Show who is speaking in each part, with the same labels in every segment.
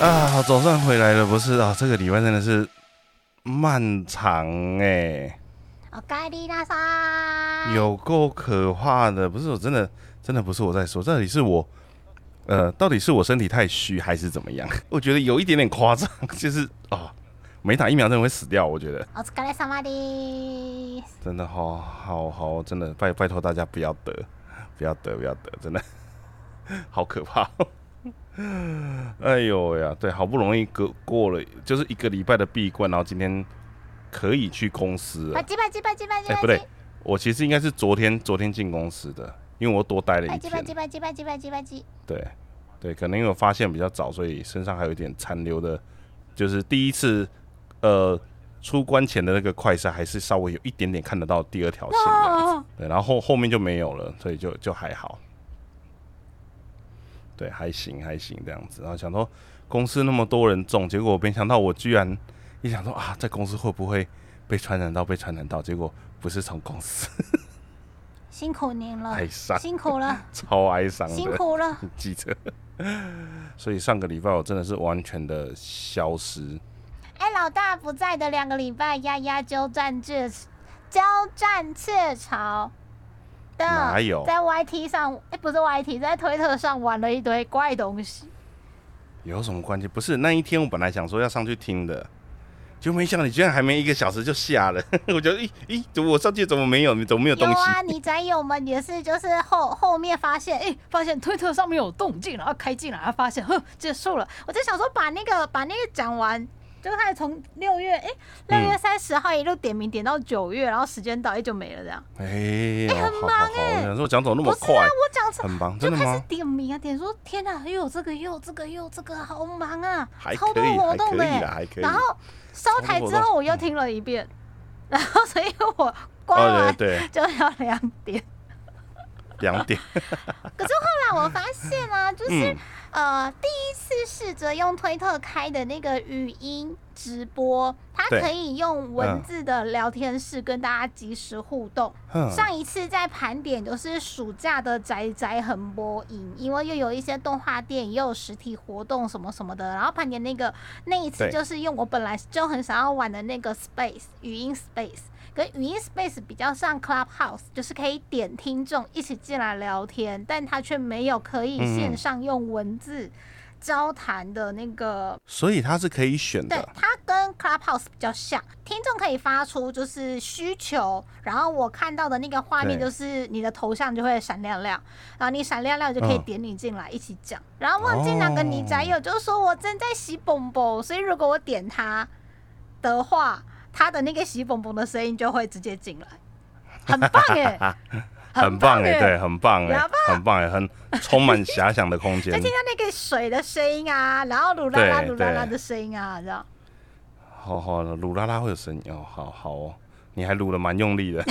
Speaker 1: 啊，总算回来了，不是啊？这个礼拜真的是漫长哎，
Speaker 2: おかえりなさい。
Speaker 1: 有够可怕的。不是我真的，真的不是我在说，到底是我，呃，到底是我身体太虚还是怎么样？我觉得有一点点夸张，就是啊，没打疫苗真的会死掉。我觉得
Speaker 2: お疲れ様です。
Speaker 1: 真的好好好，真的拜拜托大家不要得，不要得，不要得，真的好可怕。 哎呦呀，对，好不容易过过了，就是一个礼拜的闭关，然后今天可以去公司了
Speaker 2: 吧。唧吧唧吧唧吧唧
Speaker 1: 哎，不对，我其实应该是昨天昨天进公司的，因为我多待了一天。
Speaker 2: 唧吧唧吧唧吧唧吧唧。
Speaker 1: 对对，可能因为我发现比较早，所以身上还有一点残留的，就是第一次呃出关前的那个快筛，还是稍微有一点点看得到第二条线对，然后后后面就没有了，所以就就还好。对，还行还行这样子。然后想说公司那么多人中，结果我没想到我居然一想说啊，在公司会不会被传染到？被传染到，结果不是从公司，
Speaker 2: 辛苦您了
Speaker 1: 哀，伤，
Speaker 2: 辛苦了，
Speaker 1: 超哀伤
Speaker 2: 辛苦了。
Speaker 1: 记者。所以上个礼拜我真的是完全的消失。
Speaker 2: 哎，老大不在的两个礼拜，丫丫交战雀交战雀巢的，
Speaker 1: 哪有
Speaker 2: 在 YT 上？哎，不是 YT，在推特上玩了一堆怪东西。
Speaker 1: 有什么关系？不是那一天我本来想说要上去听的，就没想到你居然还没一个小时就下了。我觉得，咦咦，怎么我上去怎么没有？你怎么没有东西？
Speaker 2: 有啊，你宅友们也是，就是后后面发现，哎、发现推特上面有动静，然后开进来，然后发现，哼，结束了。我就想说，把那个把那个讲完，就开始从六月，哎、六月三十号一路点名点到九月，然后时间到，哎、就没了这样。
Speaker 1: 哎、
Speaker 2: 哎很忙哎
Speaker 1: 我想说讲怎么那么
Speaker 2: 不是啊，
Speaker 1: 快？
Speaker 2: 我讲成
Speaker 1: 很忙，
Speaker 2: 就开始
Speaker 1: 真的吗？
Speaker 2: 点名啊，点说天哪，又有这个，又有这个，又有这个，好忙啊，超多活动的、欸。然后烧台之后，我又听了一遍，然后所以我刮
Speaker 1: 哦，
Speaker 2: 完
Speaker 1: 对对，
Speaker 2: 就要两点。
Speaker 1: 两点，
Speaker 2: 可是后来我发现啊，就是、
Speaker 1: 嗯
Speaker 2: 呃，第一次试着用推特开的那个语音直播，它可以用文字的聊天室跟大家及时互动。
Speaker 1: 哼
Speaker 2: 上一次在盘点就是暑假的宅宅横播影，因为又有一些动画电影，又有实体活动什么什么的，然后盘点那个那一次就是用我本来就很想要玩的那个 Space 语音 Space。跟语音 Space 比较像 Clubhouse，就是可以点听众一起进来聊天，但它却没有可以
Speaker 1: 嗯。
Speaker 2: 线上用文字交谈的那个
Speaker 1: 所以它是可以选
Speaker 2: 对
Speaker 1: 的，，
Speaker 2: 它跟 Clubhouse 比较像，听众可以发出就是需求，然后我看到的那个画面
Speaker 1: 对。
Speaker 2: 就是你的头像就会闪亮亮，然后你闪亮亮就可以
Speaker 1: 嗯。
Speaker 2: 点你进来一起讲。然后忘记哪个你宅友就是说我正在洗蹦蹦，所以如果我点他的话，他的那个洗蹦蹦的声音就会直接进来，很棒哎、
Speaker 1: 很棒哎，
Speaker 2: 哎、
Speaker 1: 对，很棒哎很棒哎，很充满遐想的空间
Speaker 2: 就。听到那个水的声音啊，然后噜啦啦
Speaker 1: 对
Speaker 2: 噜啦啦的声音啊，这样。
Speaker 1: 好好的，鲁拉拉会有声音哦，好好哦，你还撸的蛮用力的，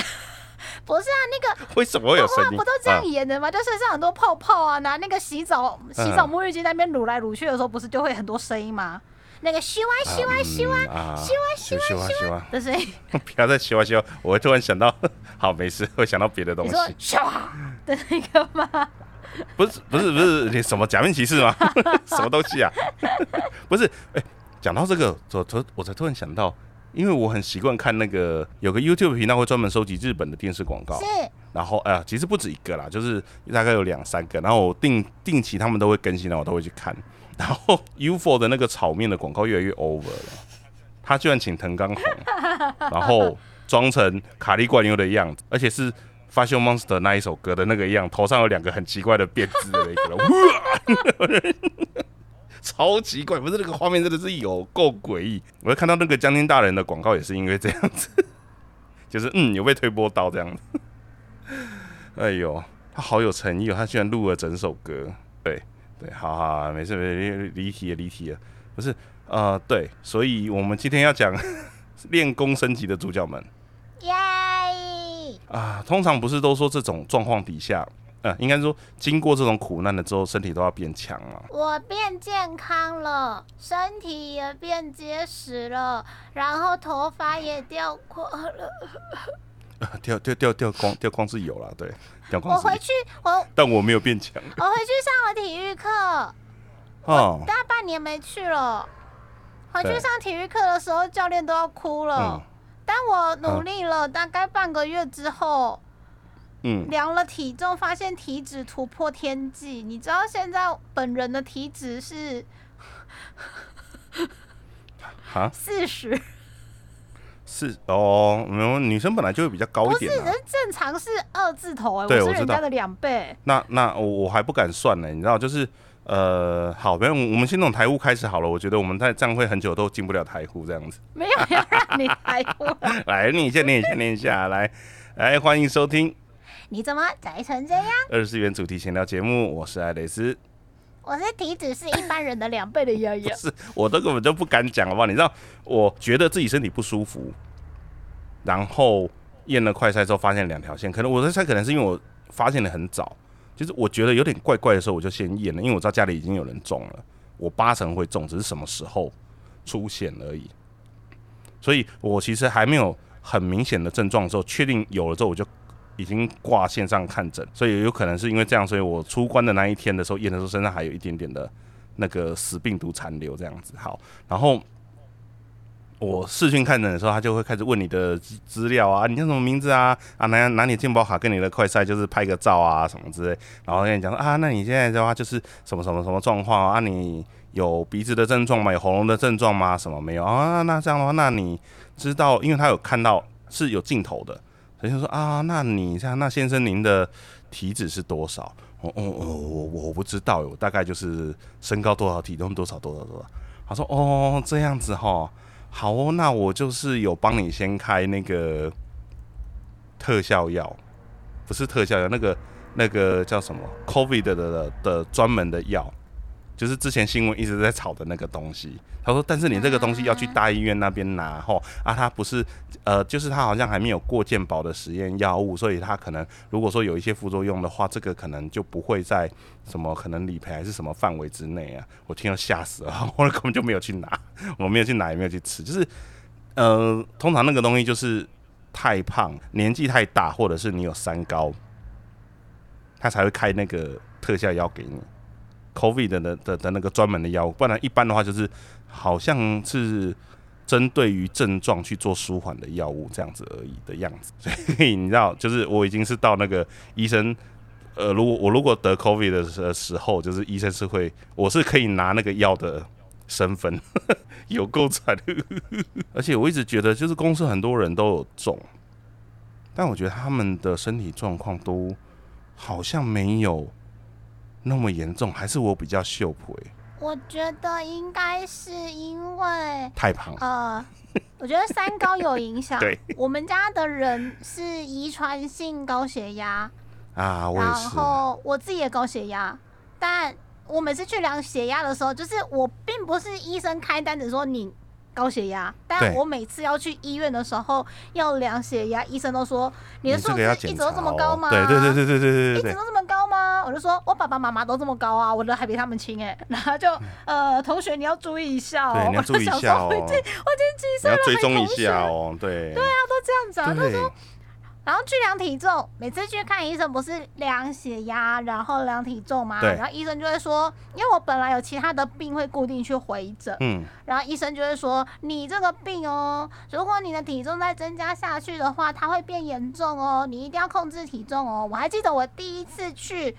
Speaker 2: 不是啊，那个
Speaker 1: 为什么会有声音？
Speaker 2: 不都这样
Speaker 1: 啊
Speaker 2: 演的吗？就身上很多泡泡啊，拿那个洗澡洗澡沐浴巾在那边撸来撸去的时候，不是就会很多声音吗？那个咻啊咻啊咻啊
Speaker 1: 嗯啊，
Speaker 2: 咻啊咻
Speaker 1: 咻啊咻啊，
Speaker 2: 的声音，
Speaker 1: 不要再咻啊咻啊，我会突然想到，好没事，会想到别的东
Speaker 2: 你
Speaker 1: 西。
Speaker 2: 说咻啊的那个吗？
Speaker 1: 不是不是不是，你什么假面骑士吗？什么东西啊？不是，哎、讲到这个，我突我才突然想到，因为我很习惯看那个有个 YouTube 频道会专门收集日本的电视广告，
Speaker 2: 是
Speaker 1: 然后哎呀，其实不止一个啦，就是大概有两三个，然后我定定期他们都会更新的，我都会去看。然后 UFO 的那个炒面的广告越来越 over 了，他居然请藤冈弘，然后装成卡利冠优的样子，而且是 Fashion Monster 那一首歌的那个样，头上有两个很奇怪的辫子的那个，超奇怪，不是那个画面真的是有够诡异。我看到那个江天大人的广告也是因为这样子，就是嗯有被推波到这样子。哎呦，他好有诚意哦，他居然录了整首歌。对对，好好好，没事没事，离离题了离题了，不是呃对，所以我们今天要讲 练功升级的主角们。
Speaker 2: 耶！
Speaker 1: 啊，通常不是都说这种状况底下，呃，应该说经过这种苦难了之后，身体都要变强了。
Speaker 2: 我变健康了，身体也变结实了，然后头发也掉光了。
Speaker 1: 呃 掉掉掉掉光掉光是有啦，对，掉
Speaker 2: 我
Speaker 1: 光是有，
Speaker 2: 回去，我
Speaker 1: 但我没有变强。
Speaker 2: 我回去上了体育课，
Speaker 1: 哦，
Speaker 2: 大概半年没去了。回去
Speaker 1: 对
Speaker 2: 上体育课的时候，教练都要哭了。
Speaker 1: 嗯
Speaker 2: 但我努力了大概半个月之后，
Speaker 1: 嗯，
Speaker 2: 量了体重，发现体脂突破天际。你知道现在本人的体脂是
Speaker 1: 啊，
Speaker 2: 四十，
Speaker 1: 是哦，没有，女生本来就会比较高
Speaker 2: 不是，
Speaker 1: 一点啊
Speaker 2: 人。正常是二字头哎、我是人家的两倍。
Speaker 1: 那那我我还不敢算呢，你知道，就是呃，好，不要，我们先从台呼开始好了。我觉得我们在这样会很久都进不了台户这样子。
Speaker 2: 没有要让你来过，
Speaker 1: 来，你先念一下，念一下，来，来，欢迎收听
Speaker 2: 你怎么宅成这样？
Speaker 1: 二十四元主题闲聊节目，我是爱蕾丝。
Speaker 2: 我是体脂是一般人的两倍的丫丫。
Speaker 1: 是我都根本就不敢讲，好不好？你知道，我觉得自己身体不舒服，然后验了快筛之后发现两条线，可能我在猜，可能是因为我发现的很早，就是我觉得有点怪怪的时候，我就先验了，因为我知道家里已经有人中了，我八成会中，只是什么时候出现而已。所以我其实还没有很明显的症状的时候，确定有了之后，我就已经挂线上看诊，所以有可能是因为这样，所以我出关的那一天的时候验的时候，身上还有一点点的那个死病毒残留这样子。好，然后我视讯看诊的时候，他就会开始问你的资资料啊，你叫什么名字啊？啊，拿拿你健保卡跟你的快筛，就是拍个照啊什么之类，然后跟你讲说啊，那你现在的话就是什么什么什么状况啊？你有鼻子的症状吗？有喉咙的症状吗？什么没有啊？那这样的话，那你知道，因为他有看到是有镜头的，人家说啊，那你像，那先生您的体脂是多少？哦哦哦，我我不知道，我大概就是身高多少，体重多少多少多少。他说哦，这样子哈，好哦，那我就是有帮你先开那个特效药，不是特效药，那个那个叫什么 COVID 的的的专门的药，就是之前新闻一直在炒的那个东西。他说，但是你这个东西要去大医院那边拿吼啊，他不是呃，就是他好像还没有过健保的实验药物，所以他可能如果说有一些副作用的话，这个可能就不会在什么可能理赔还是什么范围之内啊。我听到吓死了，我根本就没有去拿，我没有去拿，也没有去吃，就是呃，通常那个东西就是太胖、年纪太大，或者是你有三高，他才会开那个特效药给你，COVID 的的的的那个专门的药物，不然一般的话就是好像是针对于症状去做舒缓的药物这样子而已的样子。所以你知道，就是我已经是到那个医生。呃，如果我如果得 COVID 的时时候，就是医生是会，我是可以拿那个药的身份，有够惨的。而且我一直觉得，就是公司很多人都有中，但我觉得他们的身体状况都好像没有那么严重，还是我比较秀婆、欸，
Speaker 2: 我觉得应该是因为
Speaker 1: 太胖。
Speaker 2: 呃，我觉得三高有影响。
Speaker 1: 对，
Speaker 2: 我们家的人是遗传性高血压，
Speaker 1: 啊，我
Speaker 2: 然
Speaker 1: 是。
Speaker 2: 后我自己也高血压，但我每次去量血压的时候，就是我并不是医生开单子说你高血压，但我每次要去医院的时候要量血压，医生都说你的数字一直都这么高吗？
Speaker 1: 对对对对对对对，
Speaker 2: 一直都这么高吗？我就说，我爸爸妈妈都这么高啊，我的还比他们轻哎，然后就呃，同学你要注意一下哦，我
Speaker 1: 说小
Speaker 2: 时候已经我已经几岁了，要
Speaker 1: 追踪一下哦，对。
Speaker 2: 对啊，都这样子啊，
Speaker 1: 他
Speaker 2: 说。然后去量体重，每次去看医生不是量血压，然后量体重嘛，
Speaker 1: 对
Speaker 2: 然后医生就会说，因为我本来有其他的病会固定去回诊，
Speaker 1: 嗯，
Speaker 2: 然后医生就会说，你这个病哦，如果你的体重再增加下去的话，它会变严重哦，你一定要控制体重哦。我还记得我第一次去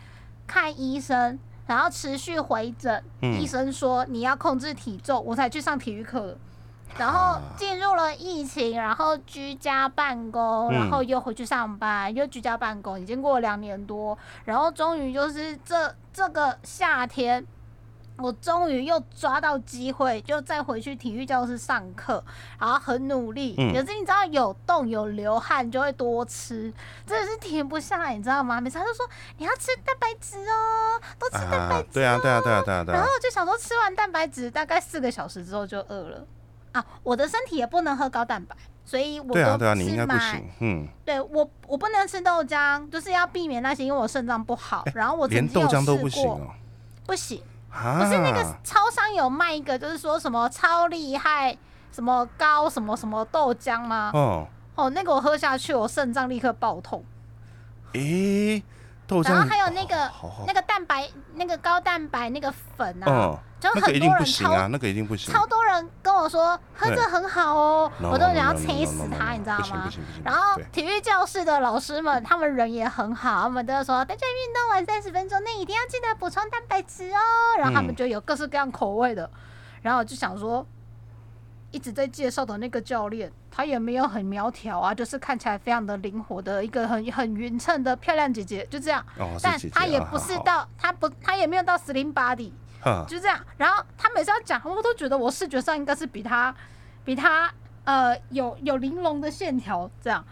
Speaker 2: 看医生，然后持续回诊，
Speaker 1: 嗯
Speaker 2: 医生说你要控制体重，我才去上体育课。然后
Speaker 1: 啊
Speaker 2: 进入了疫情，然后居家办公，
Speaker 1: 嗯
Speaker 2: 然后又回去上班，又居家办公，已经过了两年多，然后终于就是这这个夏天，我终于又抓到机会，就再回去体育教室上课，然后很努力。
Speaker 1: 嗯
Speaker 2: 可是你知道有动有流汗就会多吃，真的是停不下来，你知道吗？每次他就说你要吃蛋白质哦，多吃蛋白质、哦
Speaker 1: 啊，对啊，对啊，对啊，对啊，对啊
Speaker 2: 然后。我就想说，吃完蛋白质大概四个小时之后就饿了啊！我的身体也不能喝高蛋白，所以我
Speaker 1: 对啊，
Speaker 2: 都
Speaker 1: 对啊，你
Speaker 2: 是买
Speaker 1: 应该不行。嗯，
Speaker 2: 对我我不能吃豆浆，就是要避免那些，因为我肾脏不好。然后我曾
Speaker 1: 连豆浆都不行。
Speaker 2: 不行，
Speaker 1: 啊，
Speaker 2: 不是那个超商有卖一个，就是说什么超厉害什么高什么什么豆浆吗？
Speaker 1: 哦，
Speaker 2: 哦，那个我喝下去，我肾脏立刻爆痛。
Speaker 1: 诶，豆浆，
Speaker 2: 然后还有那个那个蛋白那个高蛋白那个粉啊，
Speaker 1: 嗯，
Speaker 2: 就很多人超
Speaker 1: 不行啊，那个一定不行。
Speaker 2: 超多人跟我说喝这很好哦，我都想要催死他，你知道吗？然后体育教室的老师们，他们人也很好，他们都说大家运动完三十分钟内一定要记得补充蛋白质哦。然后他们
Speaker 1: 嗯
Speaker 2: 就有各式各样口味的，然后我就想说，一直在介绍的那个教练，他也没有很苗条啊，就是看起来非常的灵活的一个很很匀称的漂亮姐姐，就这样。但他也不是到他不他也没有到 slim body，
Speaker 1: 哼
Speaker 2: 就这样。然后他每次要讲，我都觉得我视觉上应该是比他比他呃有有玲珑的线条这样。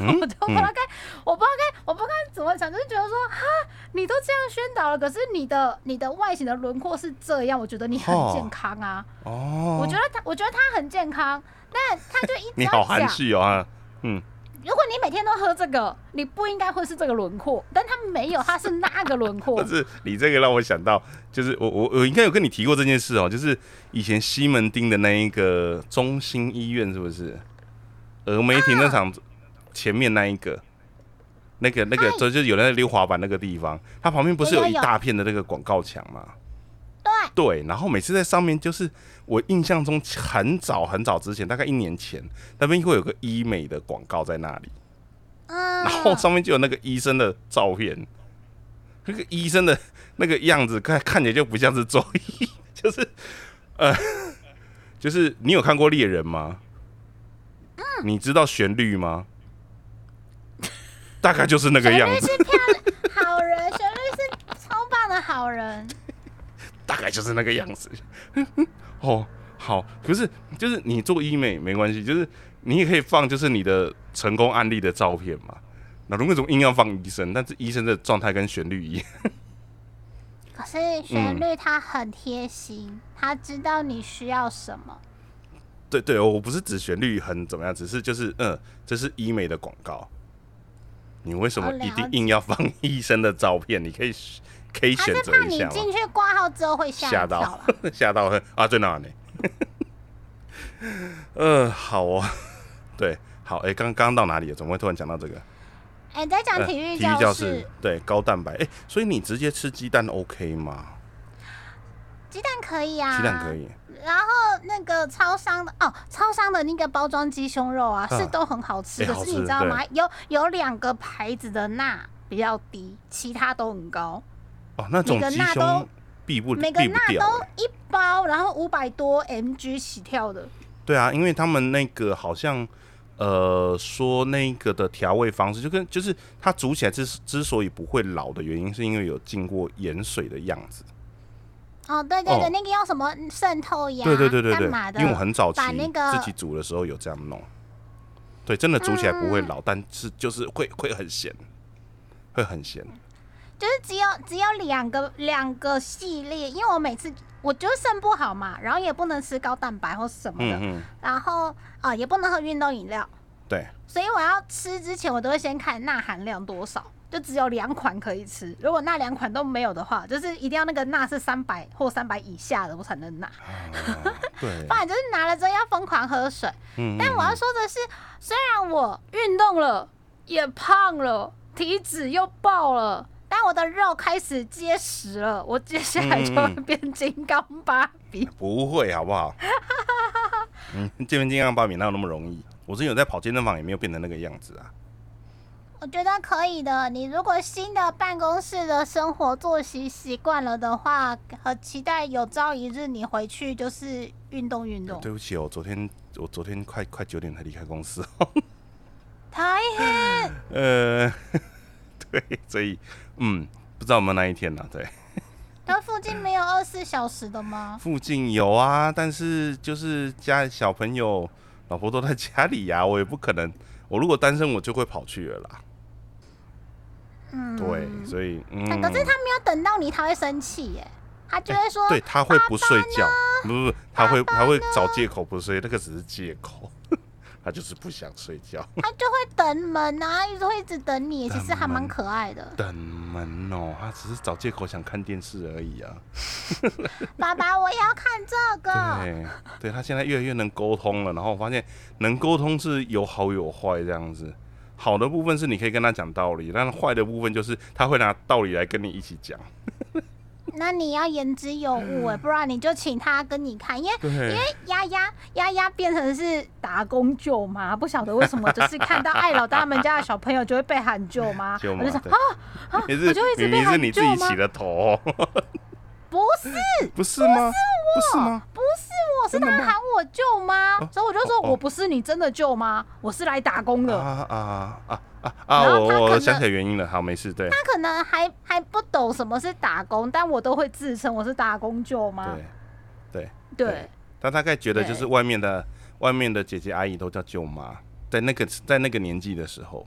Speaker 1: 嗯
Speaker 2: 我就不知道该，我不知道该，我不知道该怎么讲，就是觉得说，哈，你都这样宣导了，可是你的你的外形的轮廓是这样，我觉得你很
Speaker 1: 哦
Speaker 2: 健康啊。
Speaker 1: 哦，
Speaker 2: 我觉得他，我觉得他很健康，但他就一 直
Speaker 1: 你好含蓄哦，啊嗯，
Speaker 2: 如果你每天都喝这个，你不应该会是这个轮廓，但他没有，他是那个轮廓
Speaker 1: 不。是你这个让我想到，就是我我我应该有跟你提过这件事哦，就是以前西门町的那一个中心医院是不是？峨眉停车场前面那一个，那个那个
Speaker 2: 哎
Speaker 1: 就就有那个溜滑板那个地方，它旁边不是有一大片的那个广告墙吗？
Speaker 2: 对，
Speaker 1: 对，然后每次在上面，就是我印象中很早很早之前，大概一年前，那边会有个医美的广告在那里，
Speaker 2: 嗯，
Speaker 1: 然后上面就有那个医生的照片，那个医生的那个样子看看起来就不像是中医，就是呃，就是你有看过猎人吗？你知道旋律吗？大概就是那个样子，
Speaker 2: 是漂亮好人，旋律是超棒的好人。
Speaker 1: 大概就是那个样子。哦，好，可是就是你做医美没关系，就是你也可以放就是你的成功案例的照片嘛。那如果总硬要放医生？但是医生的状态跟旋律一样。
Speaker 2: 可是旋律他很贴心，他知道你需要什么。
Speaker 1: 对对，我不是指旋律很怎么样，只是就是嗯，这是医美的广告。你为什么一定硬要放医生的照片？你可以可以
Speaker 2: 它
Speaker 1: 选择一下你？
Speaker 2: 进去挂号之后会吓
Speaker 1: 吓到。吓到啊！在哪呢？呃，好哦，对，好，哎、刚刚到哪里了？怎么会突然讲到这个？
Speaker 2: 哎、在讲
Speaker 1: 呃
Speaker 2: 体育
Speaker 1: 体育教
Speaker 2: 室，
Speaker 1: 对，高蛋白，哎、所以你直接吃鸡蛋 OK 吗？
Speaker 2: 鸡蛋可以啊，
Speaker 1: 鸡蛋可。以，
Speaker 2: 然后那个超商的哦，超商的那个包装鸡胸肉啊，
Speaker 1: 嗯
Speaker 2: 是都很好吃。可是你知道吗？有有两个牌子的钠比较低，其他都很高。
Speaker 1: 哦，那种
Speaker 2: 每个
Speaker 1: 鸡
Speaker 2: 钠都
Speaker 1: 胸避不
Speaker 2: 每个钠
Speaker 1: 不掉、
Speaker 2: 都
Speaker 1: 欸。
Speaker 2: 一包，然后五百多 mg 起跳的。
Speaker 1: 对啊，因为他们那个好像呃说那个的调味方式，就跟就是它煮起来之之所以不会老的原因，是因为有经过盐水的样子。
Speaker 2: 哦，对对对，
Speaker 1: 哦
Speaker 2: 那个用什么渗透压？
Speaker 1: 对对对对对
Speaker 2: 干嘛，的？
Speaker 1: 因为我很早期
Speaker 2: 把那个
Speaker 1: 自己煮的时候有这样弄。对，真的煮起来不
Speaker 2: 嗯
Speaker 1: 会老，但是就是会会很咸，会很咸。
Speaker 2: 就是只有只有两个两个系列，因为我每次我觉得肾不好嘛，然后也不能吃高蛋白或什么的，
Speaker 1: 嗯嗯，
Speaker 2: 然后啊、也不能喝运动饮料，
Speaker 1: 对，
Speaker 2: 所以我要吃之前我都会先看钠含量多少，就只有两款可以吃。如果那两款都没有的话，就是一定要那个钠是三百或三百以下的我才能拿，
Speaker 1: 啊 对
Speaker 2: 不，然就是拿了之后要疯狂喝水。
Speaker 1: 嗯，
Speaker 2: 但我要
Speaker 1: 嗯
Speaker 2: 说的是，虽然我运动了，也胖了，体脂又爆了，但我的肉开始结实了，我接下来就会
Speaker 1: 嗯
Speaker 2: 变金刚芭比。
Speaker 1: 不会好不好？嗯，健身金刚芭比哪有那么容易？我之前有在跑健身房，也没有变成那个样子啊。
Speaker 2: 我觉得可以的。你如果新的办公室的生活作息习惯了的话，很期待有朝一日你回去就是运动运动。
Speaker 1: 对不起哦，我昨天我昨天快快九点才离开公司。
Speaker 2: 太黑，
Speaker 1: 呃，对，所以嗯，不知道有没有那一天呢、对，
Speaker 2: 那附近没有二十四小时的吗？
Speaker 1: 附近有啊，但是就是家小朋友、老婆都在家里呀、我也不可能。我如果单身，我就会跑去了啦。
Speaker 2: 嗯，
Speaker 1: 对，所以嗯，
Speaker 2: 但可是他没有等到你，他会生气耶。他就会说，
Speaker 1: 对他会不睡觉，不不不，他会他会找借口不睡，那个只是借口，他就是不想睡觉。
Speaker 2: 他就会等门啊，一直会一直等你，其实还蛮可爱的。
Speaker 1: 等门哦，他只是找借口想看电视而已啊。
Speaker 2: 爸爸，我也要看这个。
Speaker 1: 对，对他现在越来越能沟通了，然后我发现能沟通是有好有坏这样子。好的部分是你可以跟他讲道理，但是坏的部分就是他会拿道理来跟你一起讲。
Speaker 2: 那你要言之有物哎，不然你就请他跟你看，因为因为丫丫丫丫变成是打工舅妈，不晓得为什么，就是看到艾老大他们家的小朋友就会被喊舅妈，我就想啊啊，
Speaker 1: 也是
Speaker 2: 我就一直
Speaker 1: 明明是
Speaker 2: 被喊
Speaker 1: 你自己
Speaker 2: 舅妈。
Speaker 1: 起的头、哦，
Speaker 2: 不是
Speaker 1: 不是吗？不是吗？
Speaker 2: 不是我，是他喊我舅妈，
Speaker 1: 哦
Speaker 2: 所以我就说我不是你真的舅妈，我是来打工的。
Speaker 1: 啊啊啊啊我我想起来原因了，好，没事，对
Speaker 2: 他可能还还不懂什么是打工，但我都会自称我是打工舅妈。
Speaker 1: 对。
Speaker 2: 对
Speaker 1: 对他大概觉得就是外面的外面的姐姐阿姨都叫舅妈，在那个在那个年纪的时候，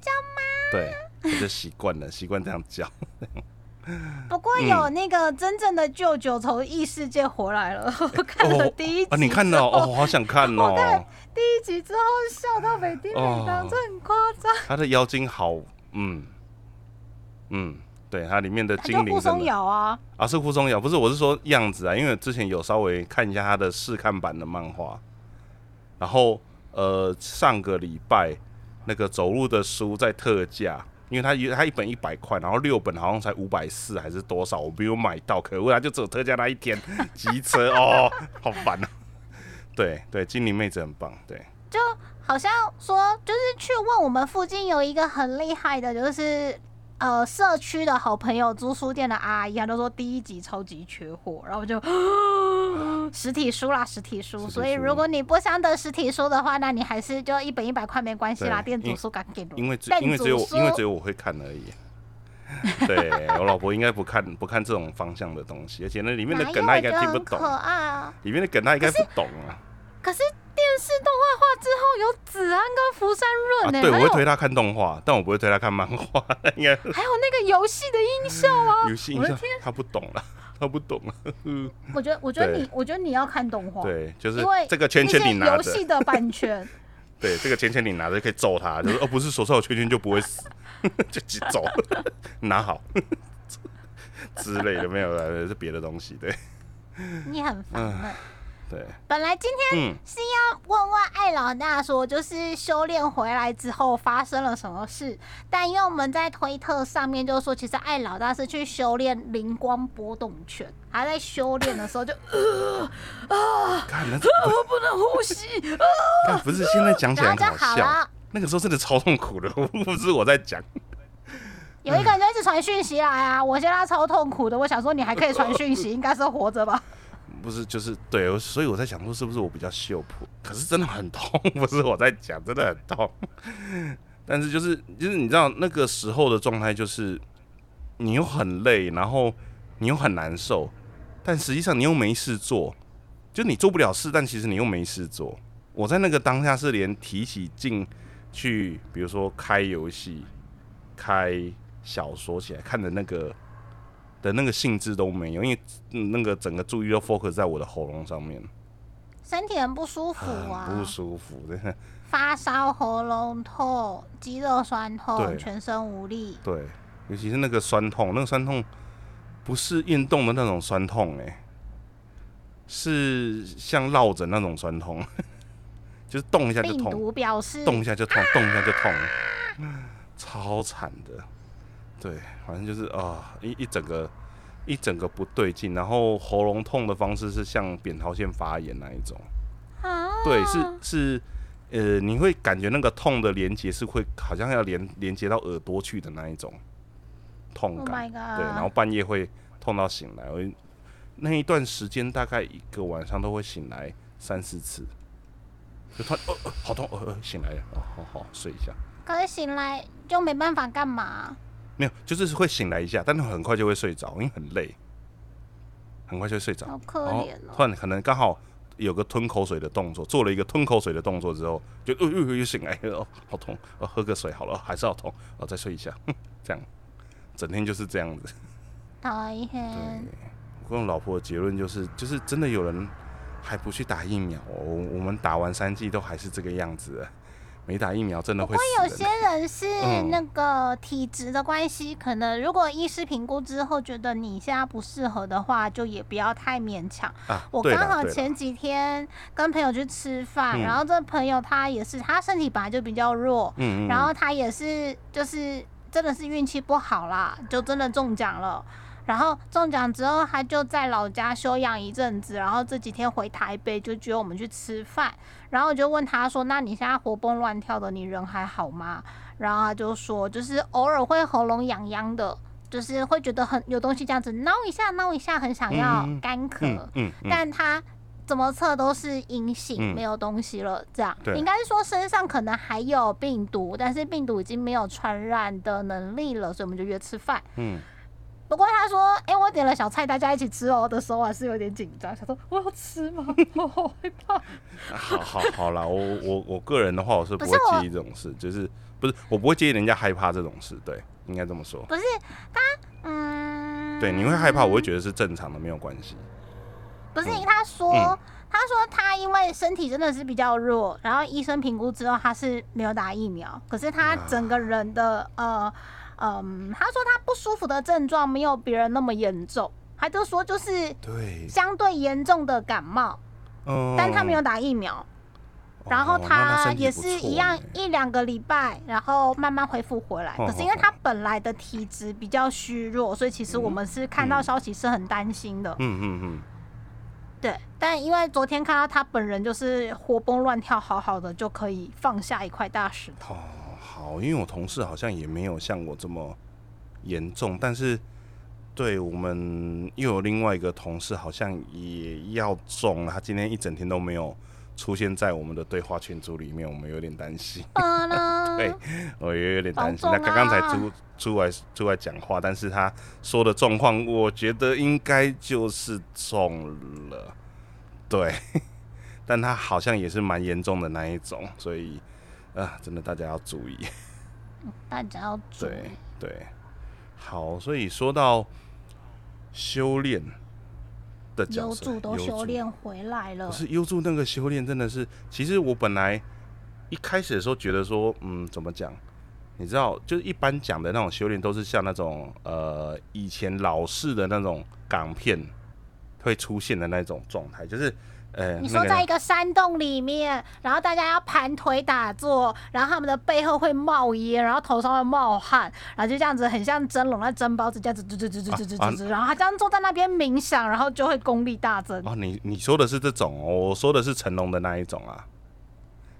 Speaker 1: 舅妈，对，我就习惯了，习惯这样叫。
Speaker 2: 不过有那个真正的舅舅从异世界回来了，我看了第一集、
Speaker 1: 啊，你看了哦，，好想看
Speaker 2: 我看
Speaker 1: 哦。
Speaker 2: 第一集之后 笑到每地每当，
Speaker 1: 哦
Speaker 2: 这很夸张。
Speaker 1: 他的妖精好，嗯嗯，对，它里面的精灵真的
Speaker 2: 瑶啊，
Speaker 1: 啊是护松瑶，不是我是说样子啊，因为之前有稍微看一下他的试看版的漫画，然后呃上个礼拜那个走路的书在特价。因为他一他一本一百块，然后六本好像才五百四还是多少，我没有买到，可恶，它就只有特价那一天，机车 哦，好烦啊！对对，精灵妹子很棒，对，
Speaker 2: 就好像说就是去问我们附近有一个很厉害的，就是。呃，社区的好朋友租书店的阿姨，她都说第一集超级缺货，然后就 实体书啦，实体书。所以如果你不想得实体书的话，那你还是就一本一百块没关系啦，
Speaker 1: 对
Speaker 2: 电子书赶紧
Speaker 1: 因为只因为只有因为只有我会看而已。对 我老婆应该不看不看这种方向的东西，而且那里面的梗她应该听不懂
Speaker 2: 可，爱啊！
Speaker 1: 里面的梗她应该不懂啊。
Speaker 2: 可是电视动画化之后有子安跟福山
Speaker 1: 啊，
Speaker 2: 润呢、
Speaker 1: 对，我会推她看动画，但我不会推她看漫画，应该
Speaker 2: 还有那个游戏的音效啊！
Speaker 1: 游戏印象
Speaker 2: 我的天，
Speaker 1: 她不懂了，她不懂啊。嗯，
Speaker 2: 我觉得，我觉得你，我觉得你要看动画，
Speaker 1: 对，就是
Speaker 2: 因为
Speaker 1: 这个圈圈你拿
Speaker 2: 游戏的版权，
Speaker 1: 对，这个圈圈你拿着可以揍他，就是哦，不是手上有圈圈就不会死，就去走，拿好。之类的，没有了，是别的东西，对。
Speaker 2: 你很烦闷。
Speaker 1: 对，
Speaker 2: 本来今天
Speaker 1: 嗯。
Speaker 2: 是要问问艾老大说，就是修炼回来之后发生了什么事，但因为我们在推特上面就说，其实艾老大是去修炼灵光波动拳，他在修炼的时候就
Speaker 1: 看那是
Speaker 2: 我不能呼吸，
Speaker 1: 啊不是现在讲起来
Speaker 2: 然后就
Speaker 1: 很好
Speaker 2: 了。
Speaker 1: 那个时候真的超痛苦的，不是我在讲。
Speaker 2: 有一个人就一直传讯息来啊，我现在超痛苦的。我想说你还可以传讯息，应该是活着吧？
Speaker 1: 不是，就是对，所以我在想说是不是我比较秀普，可是真的很痛，不是我在讲，真的很痛。但是就是就是你知道那个时候的状态，就是你又很累，然后你又很难受，但实际上你又没事做，就你做不了事，但其实你又没事做。我在那个当下是连提起劲去，比如说开游戏、开小说起来看的那个的那个兴致都没有，因为嗯那个整个注意都 focus 在我的喉咙上面，
Speaker 2: 身体很不舒服啊，
Speaker 1: 不舒服，真的。
Speaker 2: 发烧、喉咙痛、肌肉酸痛、全身无力。
Speaker 1: 对，尤其是那个酸痛，那个酸痛不是运动的那种酸痛、欸，是像落枕那种酸痛，就是动一下就痛，
Speaker 2: 病毒表示
Speaker 1: 动一下就痛，动一下就痛，超惨的。对，反正就是啊、一一整个一整个不对劲，然后喉咙痛的方式是像扁桃腺发炎那一种。
Speaker 2: 啊，
Speaker 1: 对，是是，呃，你会感觉那个痛的连接是会好像要连连接到耳朵去的那一种痛
Speaker 2: Oh
Speaker 1: 感。对，然后半夜会痛到醒来，我那一段时间大概一个晚上都会醒来三四次，就突然哦、呃好痛，呃呃醒来了，哦好好睡一下，
Speaker 2: 可是醒来就没办法干嘛？
Speaker 1: 没有，就是会醒来一下，但是很快就会睡着，因为很累，很快就会睡着。
Speaker 2: 好可怜哦。
Speaker 1: 突然可能刚好有个吞口水的动作，做了一个吞口水的动作之后，就呃又又又醒来了，哦，好痛，哦，喝个水好了，还是好痛，哦，再睡一下，哼 这样，整天就是这样子。
Speaker 2: 讨厌，
Speaker 1: 我跟我老婆的结论就是，就是真的有人还不去打疫苗、哦，我我们打完三剂都还是这个样子了，没打疫苗真的会
Speaker 2: 不过有。些人是
Speaker 1: 嗯
Speaker 2: 那个体质的关系，可能如果医师评估之后觉得你现在不适合的话，就也不要太勉强。
Speaker 1: 啊，
Speaker 2: 我刚好前几天跟朋友去吃饭，
Speaker 1: 嗯
Speaker 2: 然后这朋友他也是，他身体本来就比较弱，
Speaker 1: 嗯嗯，
Speaker 2: 然后他也是就是真的是运气不好啦，就真的中奖了。然后中奖之后，他就在老家休养一阵子，然后这几天回台北就约我们去吃饭。然后我就问他说：“那你现在活蹦乱跳的，你人还好吗？”然后他就说：“就是偶尔会喉咙痒痒的，就是会觉得很有东西这样子挠一下挠一下，很想要
Speaker 1: 嗯
Speaker 2: 干咳。
Speaker 1: 嗯嗯嗯，
Speaker 2: 但他怎么测都是阴性，
Speaker 1: 嗯
Speaker 2: 没有东西了。这样应该是说身上可能还有病毒，但是病毒已经没有传染的能力了，所以我们就约吃饭。
Speaker 1: 嗯，
Speaker 2: 不过他说：“哎、我点了小菜，大家一起吃哦。”的时候还是有点紧张，想说我要吃吗？我好害怕。
Speaker 1: 好好好啦，我我我个人的话，我是不会介意这种事，就是不是我不会介意人家害怕这种事，对，应该这么说。
Speaker 2: 不是他，嗯，
Speaker 1: 对，你会害怕，我会觉得是正常的，没有关系。
Speaker 2: 不是
Speaker 1: 嗯
Speaker 2: 他说。
Speaker 1: 嗯
Speaker 2: 他说他因为身体真的是比较弱，然后医生评估之后他是没有打疫苗，可是他整个人的呃嗯，他说他不舒服的症状没有别人那么严重，他就说就是
Speaker 1: 对，
Speaker 2: 相对严重的感冒，
Speaker 1: 嗯，
Speaker 2: 但他没有打疫苗，然后
Speaker 1: 他
Speaker 2: 他也是一样一两个礼拜，然后慢慢恢复回来。
Speaker 1: 哦
Speaker 2: 可是因为他本来的体质比较虚弱，所以其实我们是看到消息是很担心的。
Speaker 1: 嗯嗯嗯，
Speaker 2: 对，但因为昨天看到他本人就是活蹦乱跳，好好的就可以放下一块大石头。
Speaker 1: 哦，好，因为我同事好像也没有像我这么严重，但是对我们又有另外一个同事好像也要中了，他今天一整天都没有出现在我们的对话群组里面，我们有点担心。对，我也有点担心。
Speaker 2: 保重
Speaker 1: 他刚刚才
Speaker 2: 啊
Speaker 1: 出出来出来讲话，但是他说的状况，我觉得应该就是中了，对，但他好像也是蛮严重的那一种，所以啊，真的大家要注意。
Speaker 2: 大家要注意
Speaker 1: 对。对，好，所以说到修炼的角色，
Speaker 2: 优助都修炼回来了
Speaker 1: 可，是优助那个修炼真的是，其实我本来一开始的时候觉得说，嗯，怎么讲？你知道，就是一般讲的那种修炼，都是像那种呃以前老式的那种港片会出现的那种状态，就是呃
Speaker 2: 你说在一个山洞里面，然后大家要盘腿打坐，然后他们的背后会冒烟，然后头上会冒汗，然后就这样子很像蒸笼在蒸包子这样子，吱吱吱吱吱吱
Speaker 1: 啊
Speaker 2: 吱吱，然后他这样坐在那边冥想，然后就会功力大增。
Speaker 1: 哦，你你说的是这种哦，我说的是成龙的那一种啊。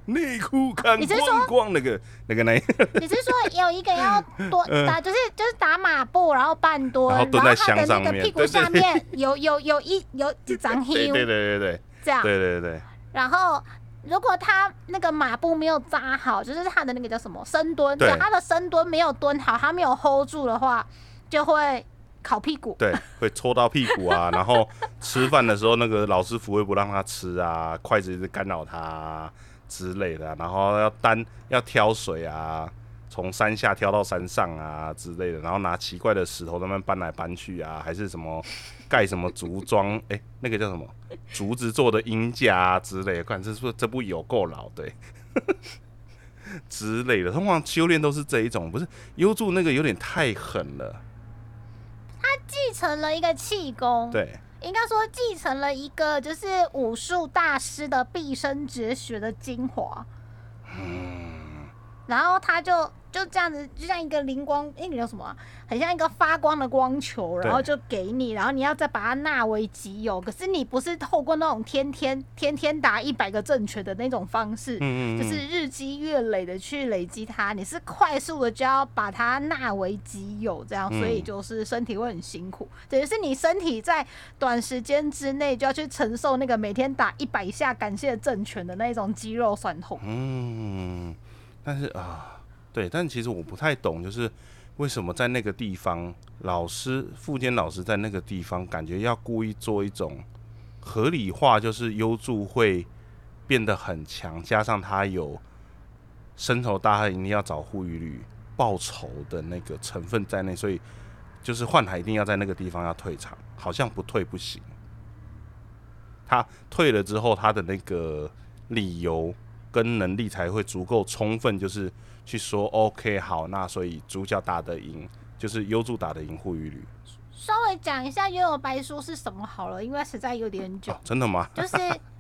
Speaker 1: 内裤看
Speaker 2: 你是说
Speaker 1: 光光那个那个那一
Speaker 2: 你是说有一个要蹲 打，就是就是打马步，然后半蹲，
Speaker 1: 嗯然后蹲在
Speaker 2: 他的那
Speaker 1: 箱上面
Speaker 2: 个屁股下面有有有一有几张
Speaker 1: 对对对对对
Speaker 2: 这样，
Speaker 1: 对对对，
Speaker 2: 然后如果他那个马步没有扎好，就是他的那个叫什么深蹲，
Speaker 1: 对。
Speaker 2: 对，他的深蹲没有蹲好，他没有 hold 住的话，就会烤屁股。
Speaker 1: 对，会戳到屁股啊，然后吃饭的时候那个老师傅会不让他吃啊，筷子一直干扰他、啊、之类的啊、然后要担要挑水啊，从山下挑到山上啊之类的，然后拿奇怪的石头在那边搬来搬去啊，还是什么盖什么竹桩，哎、那个叫什么竹子做的鹰架啊之类的，看这说这部有够老，对。之类的，通常修炼都是这一种，不是优助那个有点太狠了，他
Speaker 2: 继承了一个气功，
Speaker 1: 对，
Speaker 2: 应该说继承了一个就是武术大师的毕生绝学的精华。
Speaker 1: 嗯
Speaker 2: 然后他就就这样子，就像一个灵光，哎，你叫什么、啊？很像一个发光的光球，然后就给你，然后你要再把它纳为己有。可是你不是透过那种天天天天打一百个正确的那种方式，
Speaker 1: 嗯嗯嗯
Speaker 2: 就是日积月累的去累积它，你是快速的就要把它纳为己有，这样，
Speaker 1: 嗯
Speaker 2: 所以就是身体会很辛苦，等于是你身体在短时间之内就要去承受那个每天打一百下感谢正拳的那种肌肉酸痛。
Speaker 1: 嗯，但是啊，对，但其实我不太懂，就是为什么在那个地方，老师复健老师在那个地方，感觉要故意做一种合理化，就是优助会变得很强，加上他有深仇大恨，一定要找护宇旅报仇的那个成分在内，所以就是幻海一定要在那个地方要退场，好像不退不行。他退了之后，他的那个理由跟能力才会足够充分，就是去说 OK 好，那所以主角打得赢，就是优助打得赢护羽旅。
Speaker 2: 稍微讲一下《幽游白书》是什么好了，因为实在有点久。
Speaker 1: 哦，真的吗？
Speaker 2: 就是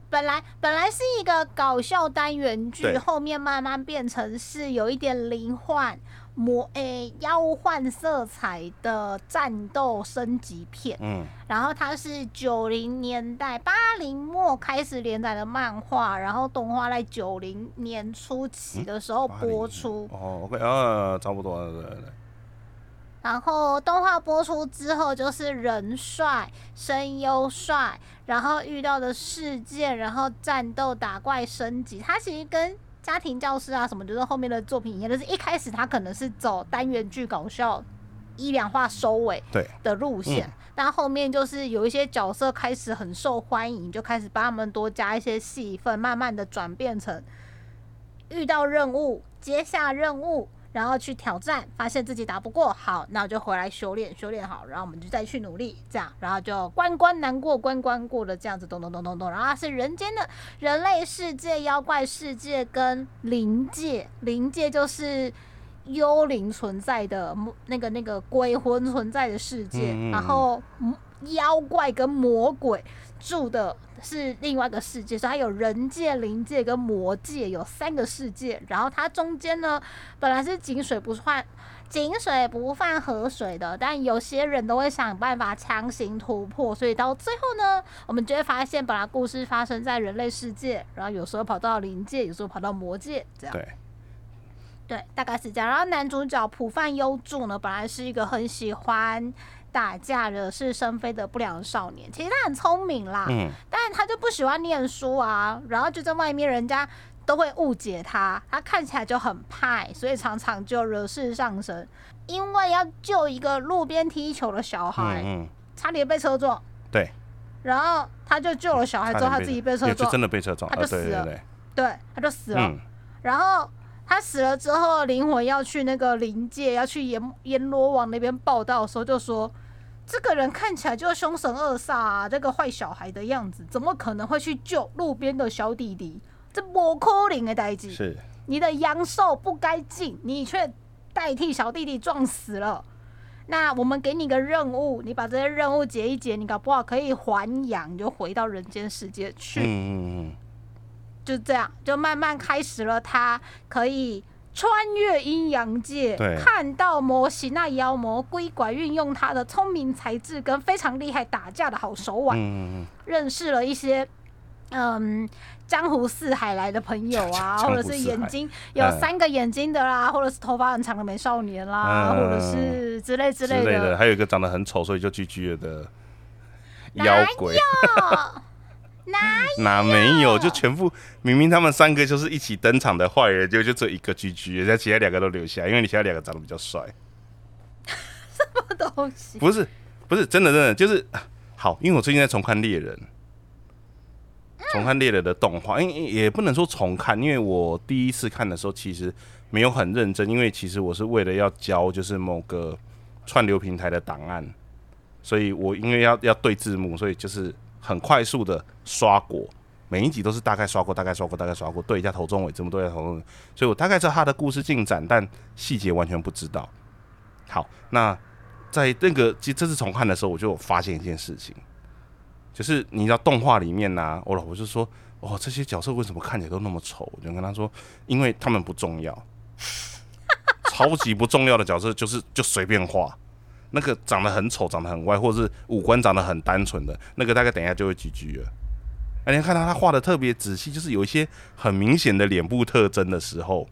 Speaker 2: 本来 本来是一个搞笑单元剧，
Speaker 1: 对
Speaker 2: 后面慢慢变成是有一点灵幻、魔诶、妖幻色彩的战斗升级片。
Speaker 1: 嗯，
Speaker 2: 然后它是九零年代八零末开始连载的漫画，然后动画在九零年初期的时候播出。
Speaker 1: 哦，OK，呃，差不多，对对对。
Speaker 2: 然后动画播出之后，就是人帅、声优帅，然后遇到的事件，然后战斗、打怪升级。它其实跟家庭教师啊什么，就是后面的作品一样，就是一开始他可能是走单元剧搞笑、一两话收尾的路线，但后面就是有一些角色开始很受欢迎，就开始帮他们多加一些戏份，慢慢的转变成遇到任务、接下任务。然后去挑战，发现自己打不过，好，那我就回来修炼，修炼好，然后我们就再去努力，这样，然后就关关难过关关过的这样子，咚咚咚咚咚。然后是人间的人类世界、妖怪世界跟灵界，灵界就是幽灵存在的那个那个鬼魂存在的世界，然后妖怪跟魔鬼住的是另外一个世界，所以它有人界、灵界跟魔界，有三个世界。然后它中间呢，本来是井水不犯井水不犯河水的，但有些人都会想办法强行突破，所以到最后呢，我们就会发现，本来故事发生在人类世界，然后有时候跑到灵界，有时候跑到魔界，这样。
Speaker 1: 对，
Speaker 2: 对，大概是这样。然后男主角浦饭优助呢，本来是一个很喜欢打架、惹是生非的不良少年。其实他很聪明啦，
Speaker 1: 嗯，
Speaker 2: 但是他就不喜欢念书啊，然后就在外面人家都会误解他，他看起来就很派，所以常常就惹事上身。因为要救一个路边踢球的小孩，
Speaker 1: 嗯嗯，
Speaker 2: 差点被车撞，
Speaker 1: 对，
Speaker 2: 然后他就救了小孩之后，他自己被车撞，
Speaker 1: 真的被车撞，
Speaker 2: 他就死了。
Speaker 1: 对对，
Speaker 2: 对，他就死了。
Speaker 1: 嗯，
Speaker 2: 然后他死了之后，灵魂要去那个灵界，要去阎阎罗王那边报道的时候，就说这个人看起来就是凶神恶煞、啊，这个坏小孩的样子，怎么可能会去救路边的小弟弟？这不可能的代志。
Speaker 1: 是，
Speaker 2: 你的阳寿不该尽，你却代替小弟弟撞死了。那我们给你个任务，你把这些任务解一解，你搞不好可以还阳，你就回到人间世界去。
Speaker 1: 嗯嗯嗯，
Speaker 2: 就这样，就慢慢开始了他可以穿越阴阳界，看到模型那妖魔鬼怪，运用他的聪明才智跟非常厉害打架的好手腕，
Speaker 1: 嗯嗯嗯，
Speaker 2: 认识了一些嗯江湖四海来的朋友啊，或者是眼睛有
Speaker 1: 嗯
Speaker 2: 三个眼睛的啦，或者是头发很长的美少年啦，
Speaker 1: 嗯
Speaker 2: 或者是之类之
Speaker 1: 之
Speaker 2: 类的。
Speaker 1: 还有一个长得很丑，所以就 GG 了的妖鬼，
Speaker 2: 哦 哪
Speaker 1: 哪没有？就全部明明他们三个就是一起登场的坏人，就就只有一个 GG，人家其他两个都留下，因为你其他两个长得比较帅。
Speaker 2: 什么东西？
Speaker 1: 不是，不是真的，真的就是好，因为我最近在重看猎人，重看猎人的动画，因为也不能说重看，因为我第一次看的时候其实没有很认真，因为其实我是为了要教就是某个串流平台的档案，所以我因为要要对字幕，所以就是很快速的刷过。每一集都是大概刷过，大概刷过，大概刷过，对一下头中尾怎么，对一下头中尾，所以我大概知道他的故事进展，但细节完全不知道。好，那在那个其实这次重看的时候，我就发现一件事情，就是你知道动画里面呢、我老婆就说：“哦，这些角色为什么看起来都那么丑？”我就跟她说：“因为他们不重要，超级不重要的角色就是就随便画。那个长得很丑、长得很歪，或者是五官长得很单纯的那个，大概等一下就会 GG 了。而且看到他画的特别仔细，就是有一些很明显的脸部特征的时候，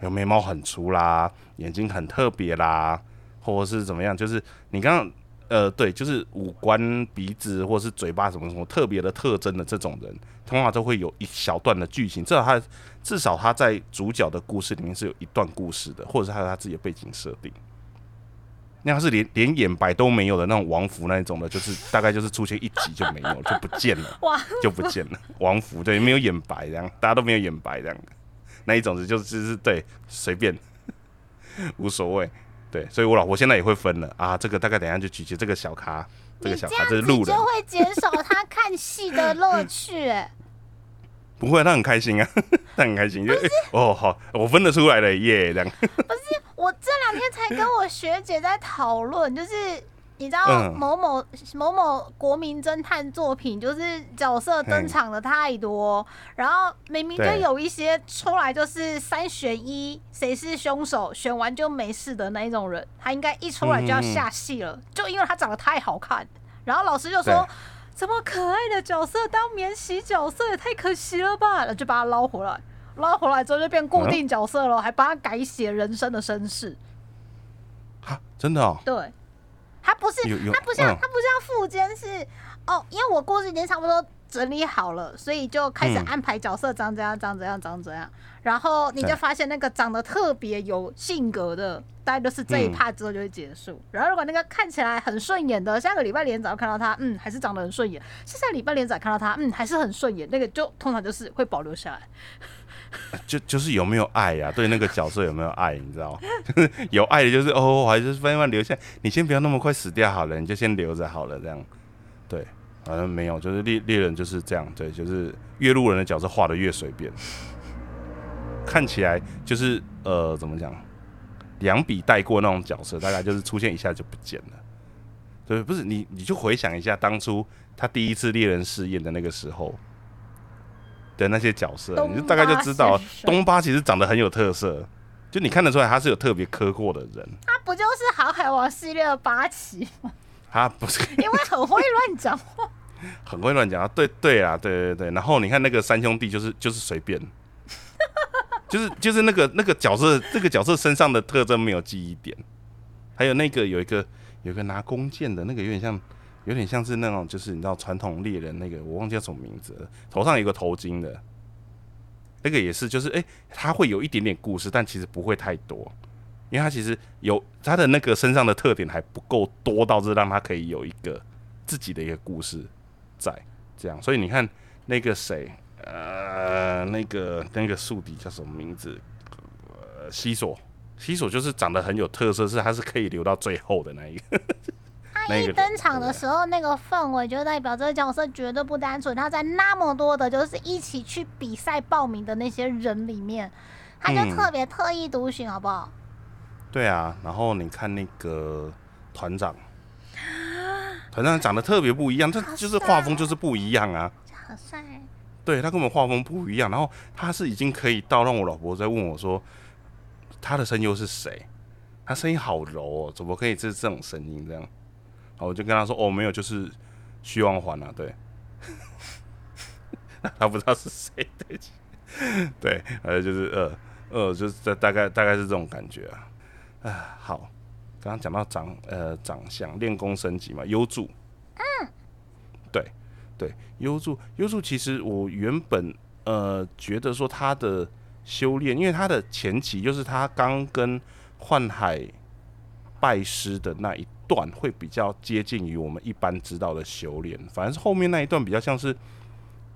Speaker 1: 有眉毛很粗啦，眼睛很特别啦，或者是怎么样，就是你刚刚呃，对，就是五官、鼻子或者是嘴巴什么什么特别的特征的这种人，通常都会有一小段的剧情，至少他至少他在主角的故事里面是有一段故事的，或者是他有他自己的背景设定。那要是连连眼白都没有的那种王福那一种的，就是大概就是出现一集就没有了，就不见了，
Speaker 2: 哇，
Speaker 1: 就不见了。王福对，没有眼白这样，大家都没有眼白这样，那一种子就是就是对随便。无所谓，对，所以我老婆现在也会分了。啊，这个大概等一下就举起这个小咖，这个小咖
Speaker 2: 你这
Speaker 1: 是路人，
Speaker 2: 就会减少他看戏的乐趣、哎
Speaker 1: 不会，他很开心啊，他很开心，就、欸、哦好，我分得出来了耶，这样。
Speaker 2: 我这两天才跟我学姐在讨论，就是你知道
Speaker 1: 嗯
Speaker 2: 某某某某国民侦探作品，就是角色登场的太多，然后明明就有一些出来就是三选一，谁是凶手，选完就没事的那一种人，他应该一出来就要下戏了，就因为他长得太好看。然后老师就说
Speaker 1: 对。
Speaker 2: 这么可爱的角色当免洗角色也太可惜了吧！然后就把他捞回来，捞回来之后就变固定角色了，还帮他改写人生的身世。
Speaker 1: 哈，真的哦，
Speaker 2: 对，他不是他不像、
Speaker 1: 嗯。
Speaker 2: 他不像副监是哦，因为我故事已经差不多整理好了，所以就开始
Speaker 1: 嗯。
Speaker 2: 安排角色长怎样长怎样长怎样，然后你就发现那个长得特别有性格的，大概就是这一
Speaker 1: 嗯。
Speaker 2: 趴之后就会结束。然后如果那个看起来很顺眼的，下个礼拜连载看到他，嗯，还是长得很顺眼；下下礼拜连载看到他，嗯，还是很顺眼，那个就通常就是会保留下来。
Speaker 1: 就就是有没有爱呀、对那个角色有没有爱，你知道吗？有爱的就是哦，还是慢慢留下，你先不要那么快死掉好了，你就先留着好了，这样。对，好像没有，就是猎猎人就是这样，对，就是越路人的角色画的越随便，看起来就是呃怎么讲，两笔带过那种角色，大概就是出现一下就不见了。对，不是你，你就回想一下当初他第一次猎人试验的那个时候的那些角色，你就大概就知道东巴其实长得很有特色，就你看得出来他是有特别磕过的人，
Speaker 2: 他不就是航海王系列的八旗吗？
Speaker 1: 他不是
Speaker 2: 因为很会乱讲话。
Speaker 1: 很会乱讲啊。对对啊，对对对。然后你看那个三兄弟，就是就是随便，就是就是那个那个角色，这个角色身上的特征没有记忆点。还有那个有一个有一个拿弓箭的那个，有点像有点像是那种就是你知道传统猎人那个，我忘记叫什么名字了，头上有个头巾的。那个也是，就是诶，他会有一点点故事，但其实不会太多，因为他其实有他的那个身上的特点还不够多到是让他可以有一个自己的一个故事在这样，所以你看那个谁，呃，那个那个宿敌叫什么名字？呃，西索，西索就是长得很有特色，是他是可以留到最后的那一个。
Speaker 2: 一登场的时候，那个氛围就代表这个角色绝对不单纯。他在那么多的，就是一起去比赛报名的那些人里面，他就
Speaker 1: 嗯
Speaker 2: 特别特意独行，好不好？
Speaker 1: 对啊，然后你看那个团长，团长长得特别不一样，他就是画风就是不一样啊。
Speaker 2: 好帅！
Speaker 1: 对他跟我们画风不一样，然后他是已经可以到让我老婆在问我说，他的声优是谁？他声音好柔哦，怎么可以是这种声音这样？我就跟他说，哦，没有，就是虚妄环啊，对，他不知道是谁，对，对，呃，就是呃呃，就是这大概大概是这种感觉啊，啊，好，刚刚讲到长呃长相练功升级嘛，优助，嗯，对。对，优助优助，其实我原本呃觉得说他的修炼，因为他的前期就是他刚跟幻海拜师的那一段会比较接近于我们一般知道的修炼，反而是后面那一段比较像是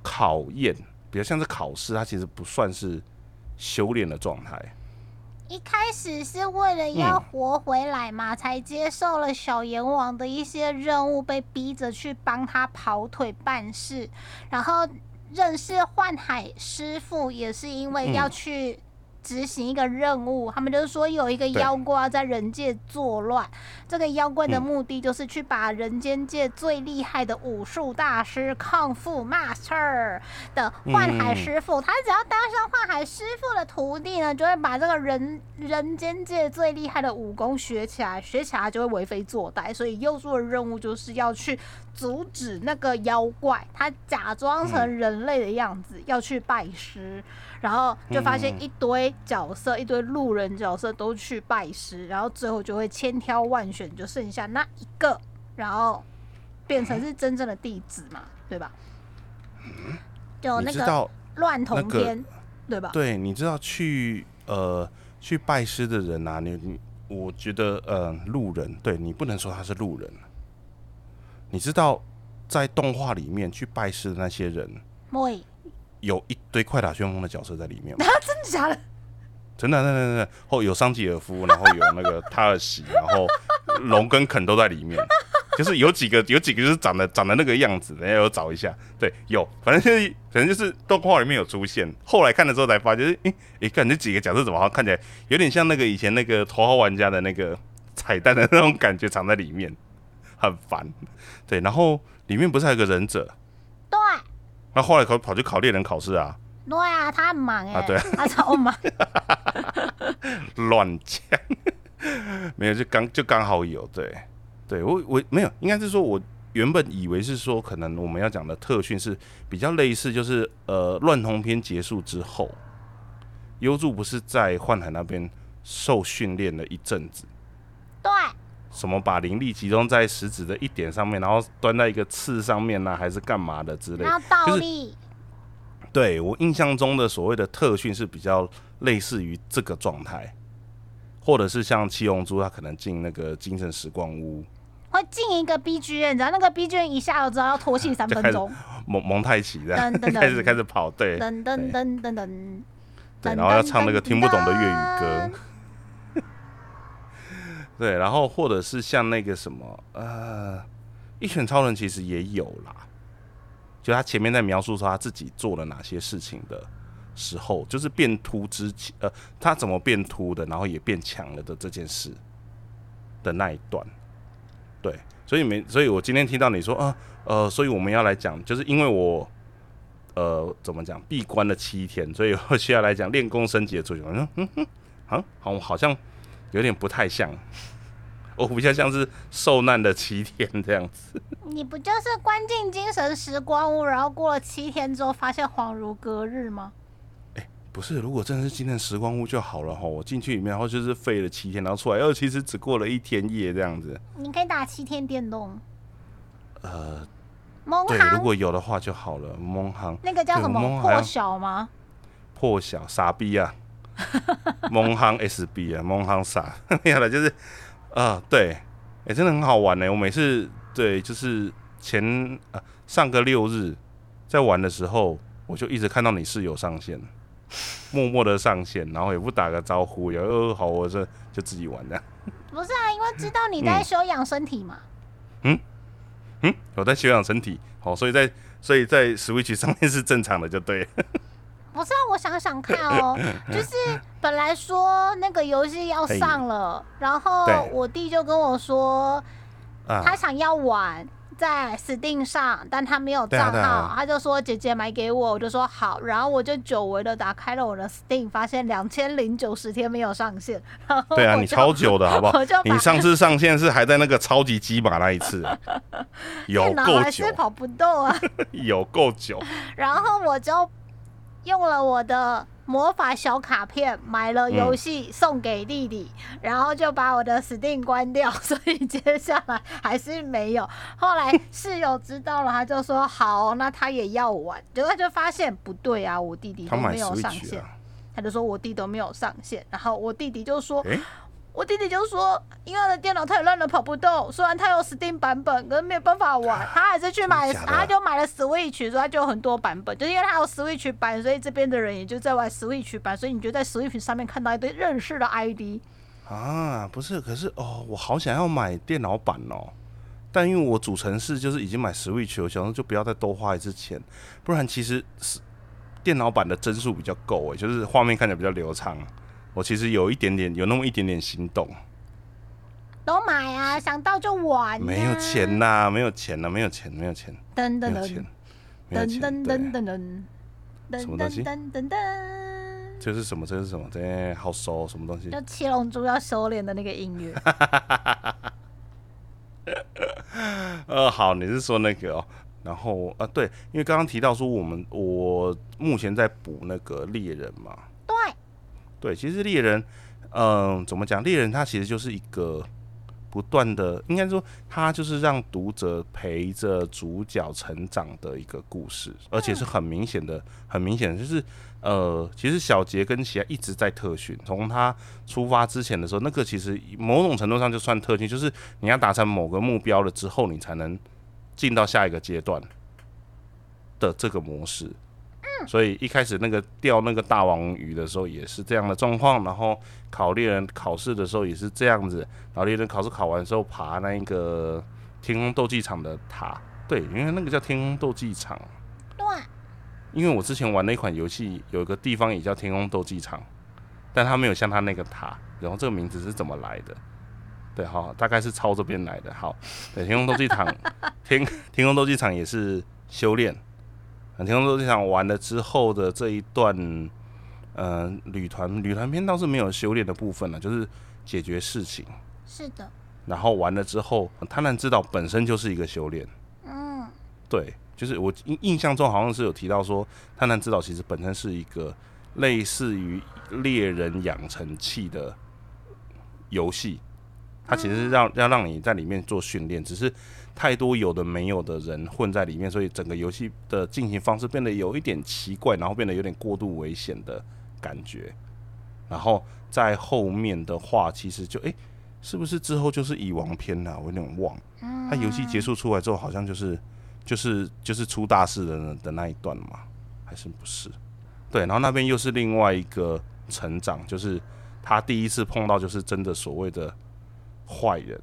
Speaker 1: 考验，比较像是考试，它其实不算是修炼的状态。
Speaker 2: 一开始是为了要活回来嘛，才接受了小阎王的一些任务，被逼着去帮他跑腿办事，然后认识幻海师傅，也是因为要去执行一个任务。他们就是说有一个妖怪在人界作乱，这个妖怪的
Speaker 1: 嗯
Speaker 2: 目的就是去把人间界最厉害的武术大师康复 master 的幻海
Speaker 1: 嗯
Speaker 2: 师傅，他只要当上幻海师傅的徒弟呢，就会把这个人人间界最厉害的武功学起来，学起来就会为非作歹。所以幼助的任务就是要去阻止那个妖怪，他假装成人类的样子，要去拜师。然后就发现
Speaker 1: 嗯
Speaker 2: 一堆角色，一堆路人角色都去拜师，然后最后就会千挑万选，就剩下那一个，然后变成是真正的弟子嘛，对吧？就那个乱同
Speaker 1: 那个
Speaker 2: 篇，对吧？
Speaker 1: 对，你知道去呃去拜师的人啊，你你我觉得呃路人，对你不能说他是路人。你知道在动画里面去拜师的那些人，
Speaker 2: 喂，
Speaker 1: 有一堆快打旋风的角色在里面 啊？
Speaker 2: 真的假的？
Speaker 1: 真的，真的，真的，后有桑吉尔夫，然后有那个塔尔喜，然后龙跟肯都在里面。就是有几个有几个就是长得长得那个样子，等下有找一下。对，有，反正就是反正就是动画里面有出现。后来看的时候才发现，诶诶，看这几个角色怎么好像看起来有点像那个以前那个头号玩家的那个彩蛋的那种感觉藏在里面，很烦。对，然后里面不是还有个忍者？
Speaker 2: 对，
Speaker 1: 那后来考跑去考猎人考试啊？
Speaker 2: 对啊，他很忙哎、
Speaker 1: 啊对。
Speaker 2: 他超忙。
Speaker 1: 乱讲，没有就刚就刚好有对，对我我没有，应该是说我原本以为是说可能我们要讲的特训是比较类似，就是呃乱童篇结束之后，优助不是在幻海那边受训练了一阵子，
Speaker 2: 对，
Speaker 1: 什么把灵力集中在食指的一点上面，然后端在一个刺上面呢、还是干嘛的之类
Speaker 2: 然后倒
Speaker 1: 就是
Speaker 2: 立，
Speaker 1: 对我印象中的所谓的特训是比较类似于这个状态，或者是像七龙珠，他可能进那个精神时光屋，
Speaker 2: 会进一个 BGM，然后那个 BGM 一下就知道要拖戏三分钟，
Speaker 1: 蒙蒙太奇这样
Speaker 2: 噔噔噔。
Speaker 1: 开始开始跑，对。
Speaker 2: 噔噔噔噔噔，
Speaker 1: 对，然后要唱那个听不懂的粤语
Speaker 2: 噔
Speaker 1: 歌，对，然后或者是像那个什么呃，一拳超人其实也有啦，就他前面在描述说他自己做了哪些事情的时候，就是变秃之前，呃，他怎么变秃的，然后也变强了的这件事的那一段，对，所以没，所以我今天听到你说啊，呃，所以我们要来讲，就是因为我。呃，怎么讲？闭关了七天，所以我需要来讲练功升级的作用。嗯嗯嗯，好，好，好像有点不太像，我比较像是受难的七天这样子。
Speaker 2: 你不就是关进精神时光屋，然后过了七天之后发现恍如隔日吗？
Speaker 1: 不是，如果真的是今天时光屋就好了哈。我进去里面，然后就是废了七天，然后出来，又，其实只过了一天夜这样子。
Speaker 2: 你可以打七天电动，
Speaker 1: 呃，
Speaker 2: 蒙
Speaker 1: 对，如果有的话就好了。蒙航
Speaker 2: 那个叫什么破晓吗？
Speaker 1: 破晓傻逼啊，蒙航 SB 啊，蒙航傻 没有了，就是啊、对，哎、真的很好玩呢。我每次对，就是前啊上个六日在玩的时候，我就一直看到你室友上线，默默的上线，然后也不打个招呼，也呃好，我这就自己玩这样。
Speaker 2: 不是啊，因为知道你在休养身体嘛。
Speaker 1: 嗯嗯，我在休养身体，好，所以在所以在 Switch 上面是正常的，就对了。
Speaker 2: 不是啊，我想想看哦，就是本来说那个游戏要上了，然后我弟就跟我说
Speaker 1: 啊，
Speaker 2: 他想要玩。在 Steam 上，但他没有账号，
Speaker 1: 对啊
Speaker 2: 他就说姐姐买给我，我就说好，然后我就久违的打开了我的 Steam，发现两千零九十天没有上线，然后
Speaker 1: 对啊，你超久的好不好？你上次上线是还在那个超级鸡马那一次，有够久
Speaker 2: 还是，跑不动啊，
Speaker 1: 有够久。
Speaker 2: 然后我就用了我的魔法小卡片买了游戏送给弟弟，然后就把我的 Steam 关掉，所以接下来还是没有。后来室友知道了，他就说好，那他也要玩，结果就发现不对啊，我弟弟都没有上线，
Speaker 1: 啊？
Speaker 2: 他就说我弟都没有上线，然后我弟弟就说
Speaker 1: 诶，
Speaker 2: 我弟弟就说，因为他的电脑太乱了，跑不动。虽然他有 Steam 版本，可是没有办法玩。他还是去买，他就买了 Switch，所以他就有很多版本。就是因为他有 Switch 版，所以这边的人也就在玩 Switch 版，所以你就在 Switch 上面看到一堆认识的 ID。
Speaker 1: 啊，不是，可是哦，我好想要买电脑版哦，但因为我主城市就是已经买 Switch，我想说就不要再多花一次钱，不然其实是电脑版的帧数比较够诶，就是画面看起来比较流畅。我其实有一点点，有那么一点点心动，
Speaker 2: 都买啊，想到就玩、啊。
Speaker 1: 没有钱呐、没有钱呐、没有钱，没有钱，
Speaker 2: 噔噔噔
Speaker 1: 没有钱，没有
Speaker 2: 噔
Speaker 1: 钱，
Speaker 2: 噔
Speaker 1: 对
Speaker 2: 噔噔噔噔
Speaker 1: 什么东西
Speaker 2: 噔噔噔噔，
Speaker 1: 这是什么？这是什么？这好熟，什么东西？
Speaker 2: 就七龙珠要修炼的那个音乐。
Speaker 1: 呃，好，你是说那个哦？然后啊，对，因为刚刚提到说我们我目前在补那个猎人嘛，
Speaker 2: 对，
Speaker 1: 其实猎人，嗯、怎么讲？猎人他其实就是一个不断的，应该说他就是让读者陪着主角成长的一个故事，而且是很明显的，很明显的就是，呃，其实小杰跟奇亚一直在特训，从他出发之前的时候，那个其实某种程度上就算特训，就是你要达成某个目标了之后，你才能进到下一个阶段的这个模式。所以一开始那个钓那个大王鱼的时候也是这样的状况，然后考猎人考试的时候也是这样子，然后猎人考试考完之后爬那一个天空斗技场的塔，对，因为那个叫天空斗技场。
Speaker 2: 对，
Speaker 1: 因为我之前玩那款游戏，有一个地方也叫天空斗技场，但它没有像它那个塔。然后这个名字是怎么来的？对，好，大概是抄这边来的。好，对，天空斗技场，天 天空斗技场也是修炼。天空斗这场完了之后的这一段，嗯，旅团旅团篇倒是没有修炼的部分了，就是解决事情。
Speaker 2: 是的。
Speaker 1: 然后完了之后，贪婪之岛本身就是一个修炼。
Speaker 2: 嗯，
Speaker 1: 对，就是我印印象中好像是有提到说，贪婪之岛其实本身是一个类似于猎人养成器的游戏，它其实是让要让你在里面做训练，只是太多有的没有的人混在里面，所以整个游戏的进行方式变得有一点奇怪，然后变得有点过度危险的感觉。然后在后面的话，其实就哎。是不是之后就是蚁王篇了？我有点忘。他游戏结束出来之后，好像就是就是就是出大事的的那一段嘛？还是不是？对，然后那边又是另外一个成长，就是他第一次碰到就是真的所谓的坏人。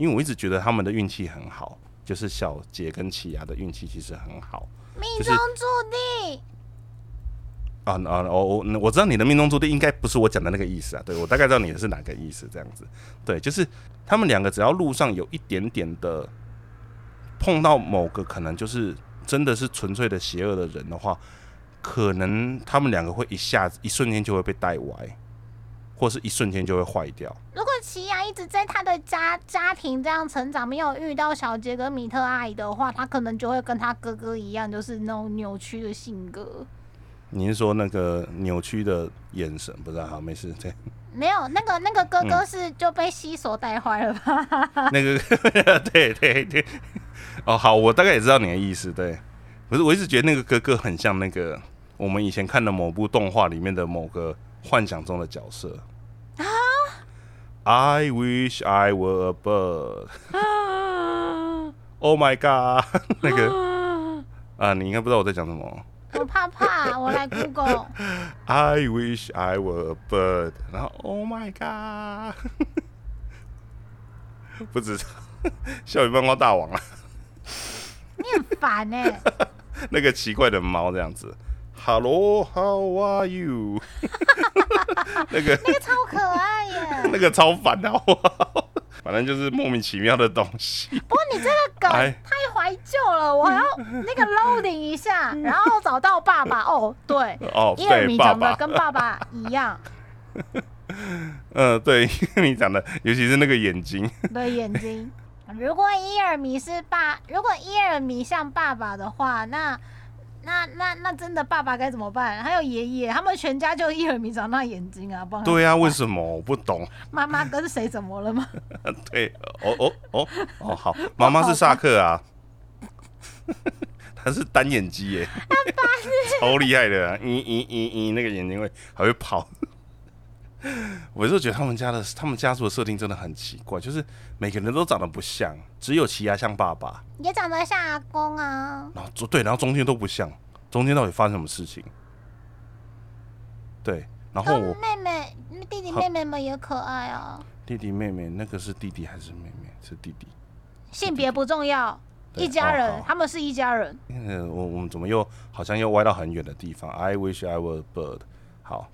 Speaker 1: 因为我一直觉得他们的运气很好，就是小杰跟奇亚的运气其实很好，
Speaker 2: 命中注定。
Speaker 1: 啊啊我我我知道你的命中注定应该不是我讲的那个意思啊，对我大概知道你的是哪个意思，这样子，对，就是他们两个只要路上有一点点的碰到某个可能就是真的是纯粹的邪恶的人的话，可能他们两个会一下子一瞬间就会被带歪，或是一瞬间就会坏掉。
Speaker 2: 如果奇亚一直在他的家家庭这样成长，没有遇到小杰跟米特阿姨的话，他可能就会跟他哥哥一样，就是那种扭曲的性格。
Speaker 1: 你是说那个扭曲的眼神？不知道，好，没事，对。
Speaker 2: 没有，那个那个哥哥是就被西索带坏了吧？
Speaker 1: 那个，对对对。哦，好，我大概也知道你的意思，对。不是，我一直觉得那个哥哥很像那个我们以前看的某部动画里面的某个幻想中的角色啊。I wish I were a bird. Oh my god！那个啊，你应该不知道我在讲什么。
Speaker 2: 我怕怕，我来 Google。
Speaker 1: I wish I were a bird。然后，Oh my god！不知道，笑语漫画大王啊！
Speaker 2: 你很烦哎。
Speaker 1: 那个奇怪的猫这样子，Hello，How are you？
Speaker 2: 那个那个超可爱耶。
Speaker 1: 那个超烦的，反正就是莫名其妙的东西。
Speaker 2: 不过你这个梗太怀旧了，我要那个 loading 一下，然后找到爸爸。哦，对，
Speaker 1: 哦，
Speaker 2: 伊尔米长得跟爸爸一样。
Speaker 1: 嗯，对，伊尔米长得，尤其是那个眼睛。
Speaker 2: 对，眼睛。如果伊尔米是爸，如果伊尔米像爸爸的话，那。那那那真的爸爸该怎么办？还有爷爷，他们全家就一耳鸣长大眼睛啊，不
Speaker 1: 对啊，为什么我不懂？
Speaker 2: 妈妈跟谁怎么了吗？
Speaker 1: 对，哦哦哦哦，好，妈妈是萨克啊，他是单眼鸡耶，超厉害的，咦咦咦咦，那个眼睛会还会跑。我就觉得他们家的他们家族的设定真的很奇怪，就是每个人都长得不像，只有奇亚像爸爸，
Speaker 2: 也长得像阿公啊。
Speaker 1: 然后对，然后中间都不像，中间到底发生什么事情？对，然后我
Speaker 2: 妹妹弟弟妹妹们也可爱啊。
Speaker 1: 弟弟妹妹那个是弟弟还是妹妹？是弟弟。
Speaker 2: 性别不重要，一家人，他们是一家人。
Speaker 1: 嗯，我我们怎么又好像又歪到很远的地方？I wish I were a bird。好。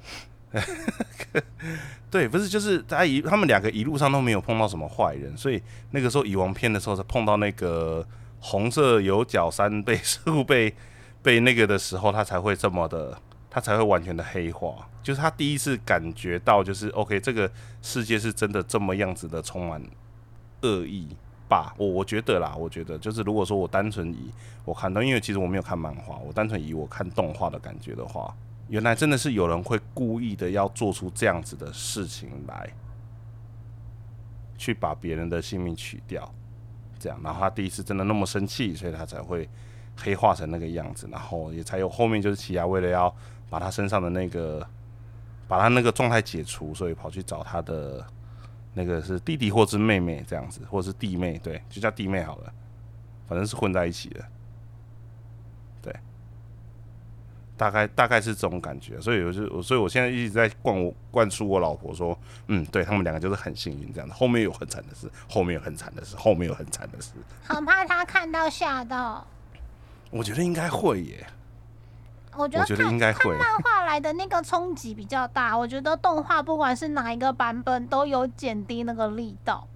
Speaker 1: 对，不是，就是他一他们两个一路上都没有碰到什么坏人，所以那个时候蚁王片的时候，才碰到那个红色有角三倍树被被那个的时候，他才会这么的，他才会完全的黑化。就是他第一次感觉到，就是 OK，这个世界是真的这么样子的，充满恶意吧？我我觉得啦，我觉得就是如果说我单纯以我看到，因为其实我没有看漫画，我单纯以我看动画的感觉的话。原来真的是有人会故意的要做出这样子的事情来，去把别人的性命取掉，这样，然后他第一次真的那么生气，所以他才会黑化成那个样子，然后也才有后面就是奇亚为了要把他身上的那个，把他那个状态解除，所以跑去找他的那个是弟弟或是妹妹这样子，或者是弟妹，对，就叫弟妹好了，反正是混在一起的。大概大概是这种感觉，所以我就我所以我现在一直在灌我灌输我老婆说，嗯，对他们两个就是很幸运这样的，后面有很惨的事，后面有很惨的事，后面有很惨的事，
Speaker 2: 很怕他看到吓到。
Speaker 1: 我觉得应该会耶，
Speaker 2: 我觉得
Speaker 1: 我觉得应该会
Speaker 2: 漫画来的那个冲击比较大，我觉得动画不管是哪一个版本都有减低那个力道。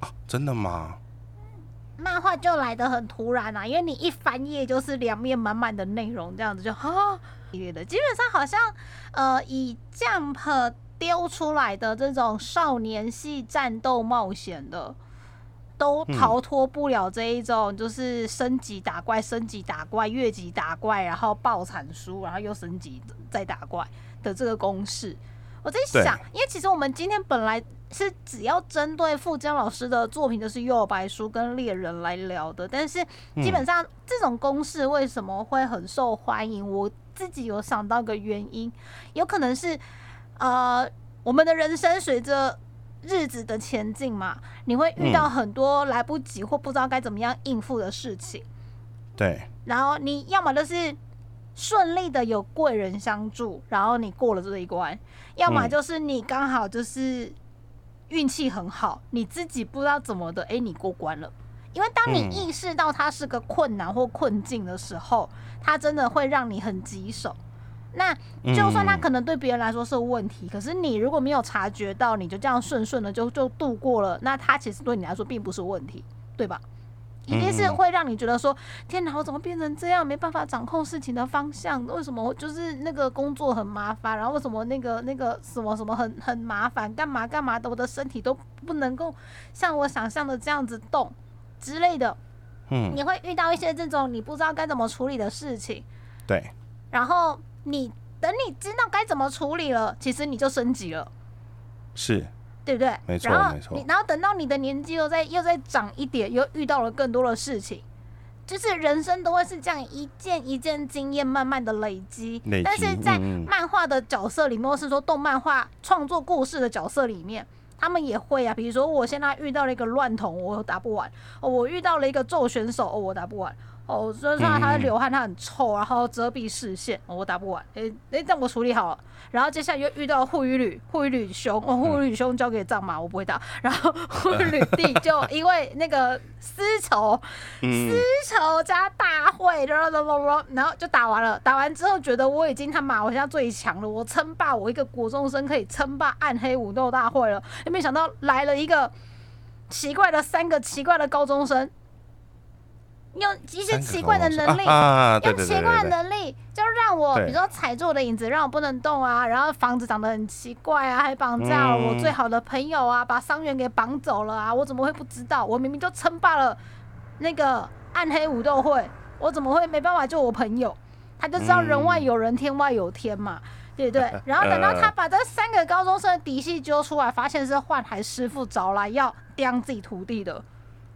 Speaker 1: 啊，真的吗？
Speaker 2: 漫画就来的很突然啊，因为你一翻页就是两面满满的内容，这样子就哈的。基本上好像呃以 Jump 丢出来的这种少年系战斗冒险的，都逃脱不了这一种就是升级打怪、升级打怪、越级打怪，然后爆产书，然后又升级再打怪的这个公式。我在想，因为其实我们今天本来是只要针对富江老师的作品，就是《幼白书》跟《猎人》来聊的，但是基本上这种公式为什么会很受欢迎？我自己有想到个原因，有可能是呃，我们的人生随着日子的前进嘛，你会遇到很多来不及或不知道该怎么样应付的事情，
Speaker 1: 对，
Speaker 2: 然后你要么就是顺利的有贵人相助，然后你过了这一关，要么
Speaker 1: 嗯
Speaker 2: 就是你刚好就是运气很好，你自己不知道怎么的，诶，你过关了。因为当你
Speaker 1: 嗯
Speaker 2: 意识到它是个困难或困境的时候，它真的会让你很棘手。那就算它
Speaker 1: 嗯
Speaker 2: 可能对别人来说是问题，可是你如果没有察觉到，你就这样顺顺的就就度过了，那它其实对你来说并不是问题，对吧？一定是
Speaker 1: 嗯
Speaker 2: 会让你觉得说，天哪，我怎么变成这样？没办法掌控事情的方向，为什么就是那个工作很麻烦，然后为什么那个那个什么什么很很麻烦，干嘛干嘛的，我的身体都不能够像我想象的这样子动之类的。
Speaker 1: 嗯，
Speaker 2: 你会遇到一些这种你不知道该怎么处理的事情，
Speaker 1: 对，
Speaker 2: 然后你等你知道该怎么处理了，其实你就升级了。
Speaker 1: 是，
Speaker 2: 对不对？
Speaker 1: 没错
Speaker 2: 然后
Speaker 1: 没错
Speaker 2: 你然后等到你的年纪又再又再长一点，又遇到了更多的事情，就是人生都会是这样一件一件经验慢慢的累积。
Speaker 1: 累积
Speaker 2: 但是在漫画的角色里面，或是说动漫画创作故事的角色里面。他们也会啊，比如说我现在遇到了一个乱童，我打不完；哦，我遇到了一个咒选手，哦，我打不完；哦，就算他
Speaker 1: 嗯
Speaker 2: 流汗，他很臭，然后遮蔽视线，哦，我打不完。诶、诶，这样我处理好了。然后接下来又遇到护羽旅，护羽旅兄，哦，护羽旅兄交给藏马，我不会打。然后 护羽旅弟就因为那个丝绸，
Speaker 1: 嗯，
Speaker 2: 丝绸加大会，然后然后就打完了。打完之后觉得我已经他妈我现在最强了，我称霸我一个国中生可以称霸暗黑武斗大会了。没想到来了一个奇怪的三个奇怪的高中生，用一些奇怪的能力。
Speaker 1: 啊
Speaker 2: 用奇怪的能力，就让我比如说踩住我的影子，让我不能动啊，然后房子长得很奇怪啊，还绑架了我
Speaker 1: 嗯
Speaker 2: 最好的朋友啊，把伤员给绑走了啊，我怎么会不知道？我明明就称霸了那个暗黑武斗会，我怎么会没办法救我朋友？他就知道人外有人，天外有天嘛。对不对？然后等到他把这三个高中生的底细揪出来，发现是幻海师傅找来要刁自己徒弟的，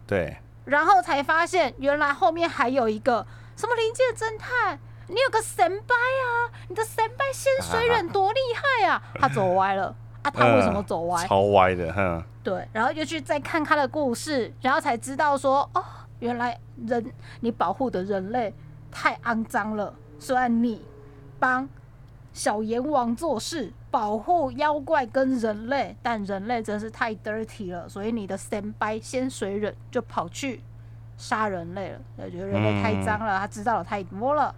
Speaker 1: 对，
Speaker 2: 然后才发现原来后面还有一个什么灵界侦探，你有个神拜啊，你的神拜仙水忍多厉害啊！他走歪了啊，他为什么走歪？
Speaker 1: 超歪的，哼，
Speaker 2: 对，然后就去再看他的故事，然后才知道说，哦，原来人你保护的人类太肮脏了。虽然你帮小阎王做事，保护妖怪跟人类，但人类真是太 dirty 了，所以你的先白仙水忍就跑去杀人类了，他觉得人类太脏了，他知道了太多了。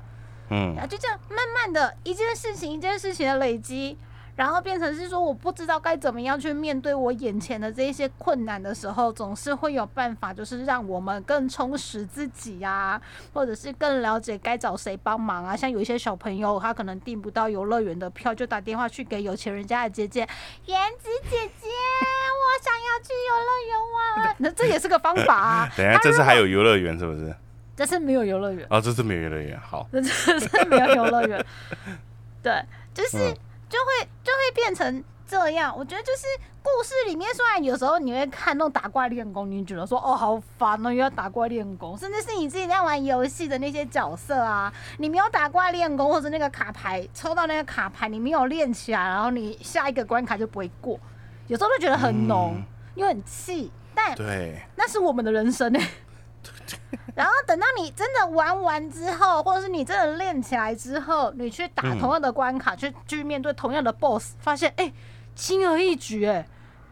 Speaker 1: 嗯
Speaker 2: 然后就这样慢慢的一件事情一件事情的累积，然后变成是说我不知道该怎么样去面对我眼前的这一些困难的时候，总是会有办法，就是让我们更充实自己呀、或者是更了解该找谁帮忙啊。像有一些小朋友，他可能订不到游乐园的票，就打电话去给有钱人家的姐姐，颜值姐姐，我想要去游乐园玩。那这也是个方法啊。
Speaker 1: 等下，这次还有游乐园是不是？
Speaker 2: 这次没有游乐园。
Speaker 1: 哦，这次没有游乐园，好，
Speaker 2: 这次是没有游乐园。对，就是
Speaker 1: 嗯
Speaker 2: 就会就会变成这样。我觉得就是故事里面，虽然有时候你会看那种打怪练功，你觉得说哦好烦哦，又要打怪练功，甚至是你自己在玩游戏的那些角色啊，你没有打怪练功，或者那个卡牌抽到那个卡牌，你没有练起来，然后你下一个关卡就不会过，有时候会觉得很浓，
Speaker 1: 嗯。
Speaker 2: 又很气，但
Speaker 1: 对，
Speaker 2: 那是我们的人生呢、然后等到你真的玩完之后，或者是你真的练起来之后，你去打
Speaker 1: 嗯
Speaker 2: 同样的关卡，去去面对同样的 BOSS，发现哎、轻而易举哎、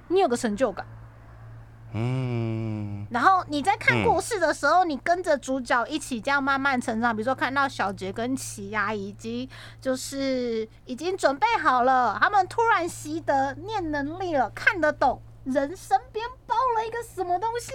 Speaker 2: 你有个成就感。
Speaker 1: 嗯，
Speaker 2: 然后你在看
Speaker 1: 嗯
Speaker 2: 故事的时候，你跟着主角一起这样慢慢成长。比如说看到小杰跟奇亚已经就是已经准备好了，他们突然习得念能力了，看得懂人身边包了一个什么东西，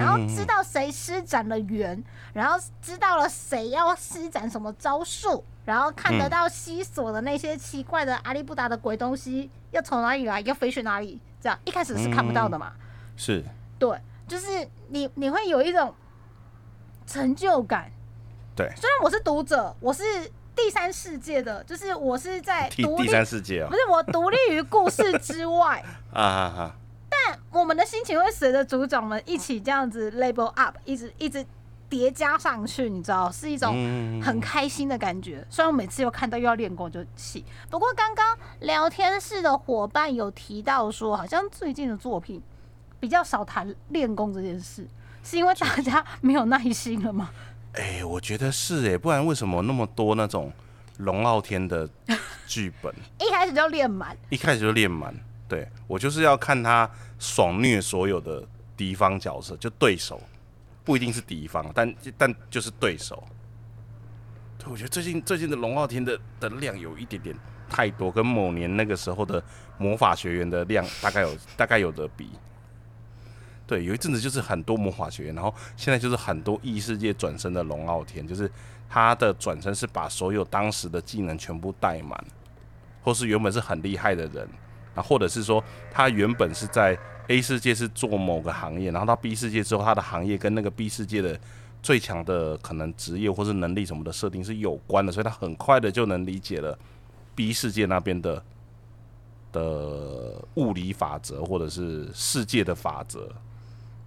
Speaker 2: 然后知道谁施展了圆，然后知道了谁要施展什么招数，然后看得到西索的那些奇怪的阿里布达的鬼东西要从哪里来，要飞去哪里，这样一开始是看不到的嘛。
Speaker 1: 是。
Speaker 2: 对，就是你你会有一种成就感。
Speaker 1: 对，
Speaker 2: 虽然我是读者，我是第三世界的，就是我是在
Speaker 1: 第第
Speaker 2: 独立，
Speaker 1: 三世界哦。
Speaker 2: 不，是我独立于故事之外，
Speaker 1: 啊哈哈，
Speaker 2: 我们的心情会随着组长们一起这样子 label up，一直一直叠加上去，你知道，是一种
Speaker 1: 嗯
Speaker 2: 很开心的感觉。虽然我每次又看到又要练功就气，不过刚刚聊天室的伙伴有提到说，好像最近的作品比较少谈练功这件事，是因为大家没有耐心了吗？
Speaker 1: 哎、我觉得是哎，不然为什么那么多那种龙傲天的 剧本，
Speaker 2: 一开始就练满，
Speaker 1: 一开始就练满？对我就是要看他爽虐所有的敌方角色，就对手，不一定是敌方，但但就是对手。对，我觉得最近最近的龙傲天的的量有一点点太多，跟某年那个时候的魔法学员的量大概有大概有的比。对，有一阵子就是很多魔法学员，然后现在就是很多异世界转身的龙傲天，就是他的转身是把所有当时的技能全部带满，或是原本是很厉害的人，啊，或者是说他原本是在 A 世界是做某个行业，然后到 B 世界之后，他的行业跟那个 B 世界的最强的可能职业或是能力什么的设定是有关的，所以他很快的就能理解了 B 世界那边的的物理法则或者是世界的法则。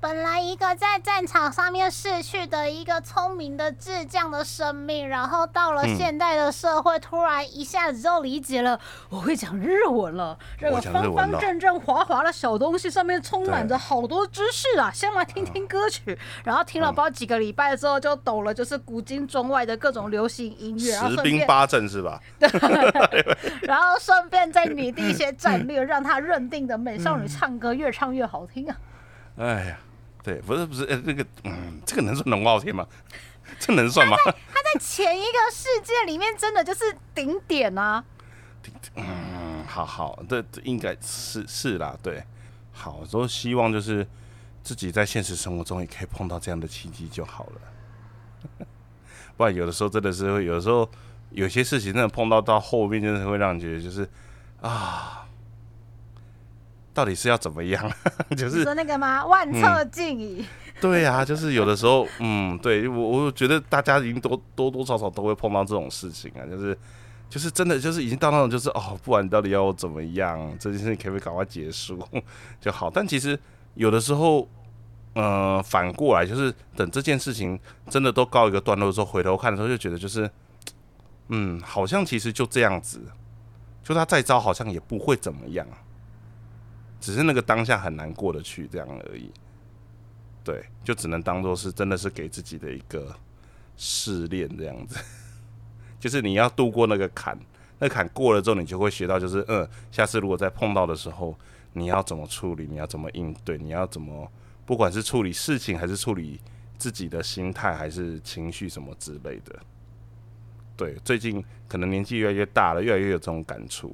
Speaker 2: 本来一个在战场上面逝去的一个聪明的智将的生命，然后到了
Speaker 1: 嗯
Speaker 2: 现代的社会，突然一下子就理解了，我会讲日文了。这个方方正正、滑滑的小东西上面充满着好多知识啊！先来听听歌曲，然后听了不知道几个礼拜之后，就懂了，就是古今中外的各种流行音乐，然后
Speaker 1: 十兵八阵是吧？
Speaker 2: 对 然后顺便再拟定一些战略，让他认定的美少女唱歌越唱越好听啊！
Speaker 1: 哎呀，对，不是不是，呃，那个，嗯，这个能算龙傲天吗？这能算吗？
Speaker 2: 他在前一个世界里面，真的就是顶点啊！
Speaker 1: 嗯，好好，这这应该是是啦，对，好，都希望就是自己在现实生活中也可以碰到这样的契机就好了。不然有的时候真的是会，有的时候有些事情真的碰到到后面，真的会让你觉得就是啊，到底是要怎么样？就是
Speaker 2: 说那个吗？万策尽矣。
Speaker 1: 对啊，就是有的时候，嗯，对我我觉得大家已经多多多少少都会碰到这种事情啊，就是就是真的就是已经到那种就是哦，不管你到底要我怎么样，这件事情可不可以赶快结束 就好？但其实有的时候，呃，反过来就是等这件事情真的都告一个段落之后，回头看的时候就觉得就是，嗯，好像其实就这样子，就他再招好像也不会怎么样，只是那个当下很难过得去这样而已。对，就只能当做是真的是给自己的一个试炼这样子，就是你要度过那个坎，那坎过了之后，你就会学到，就是嗯，下次如果再碰到的时候，你要怎么处理，你要怎么应对，你要怎么，不管是处理事情，还是处理自己的心态，还是情绪什么之类的。对，最近可能年纪越来越大了，越来越有这种感触。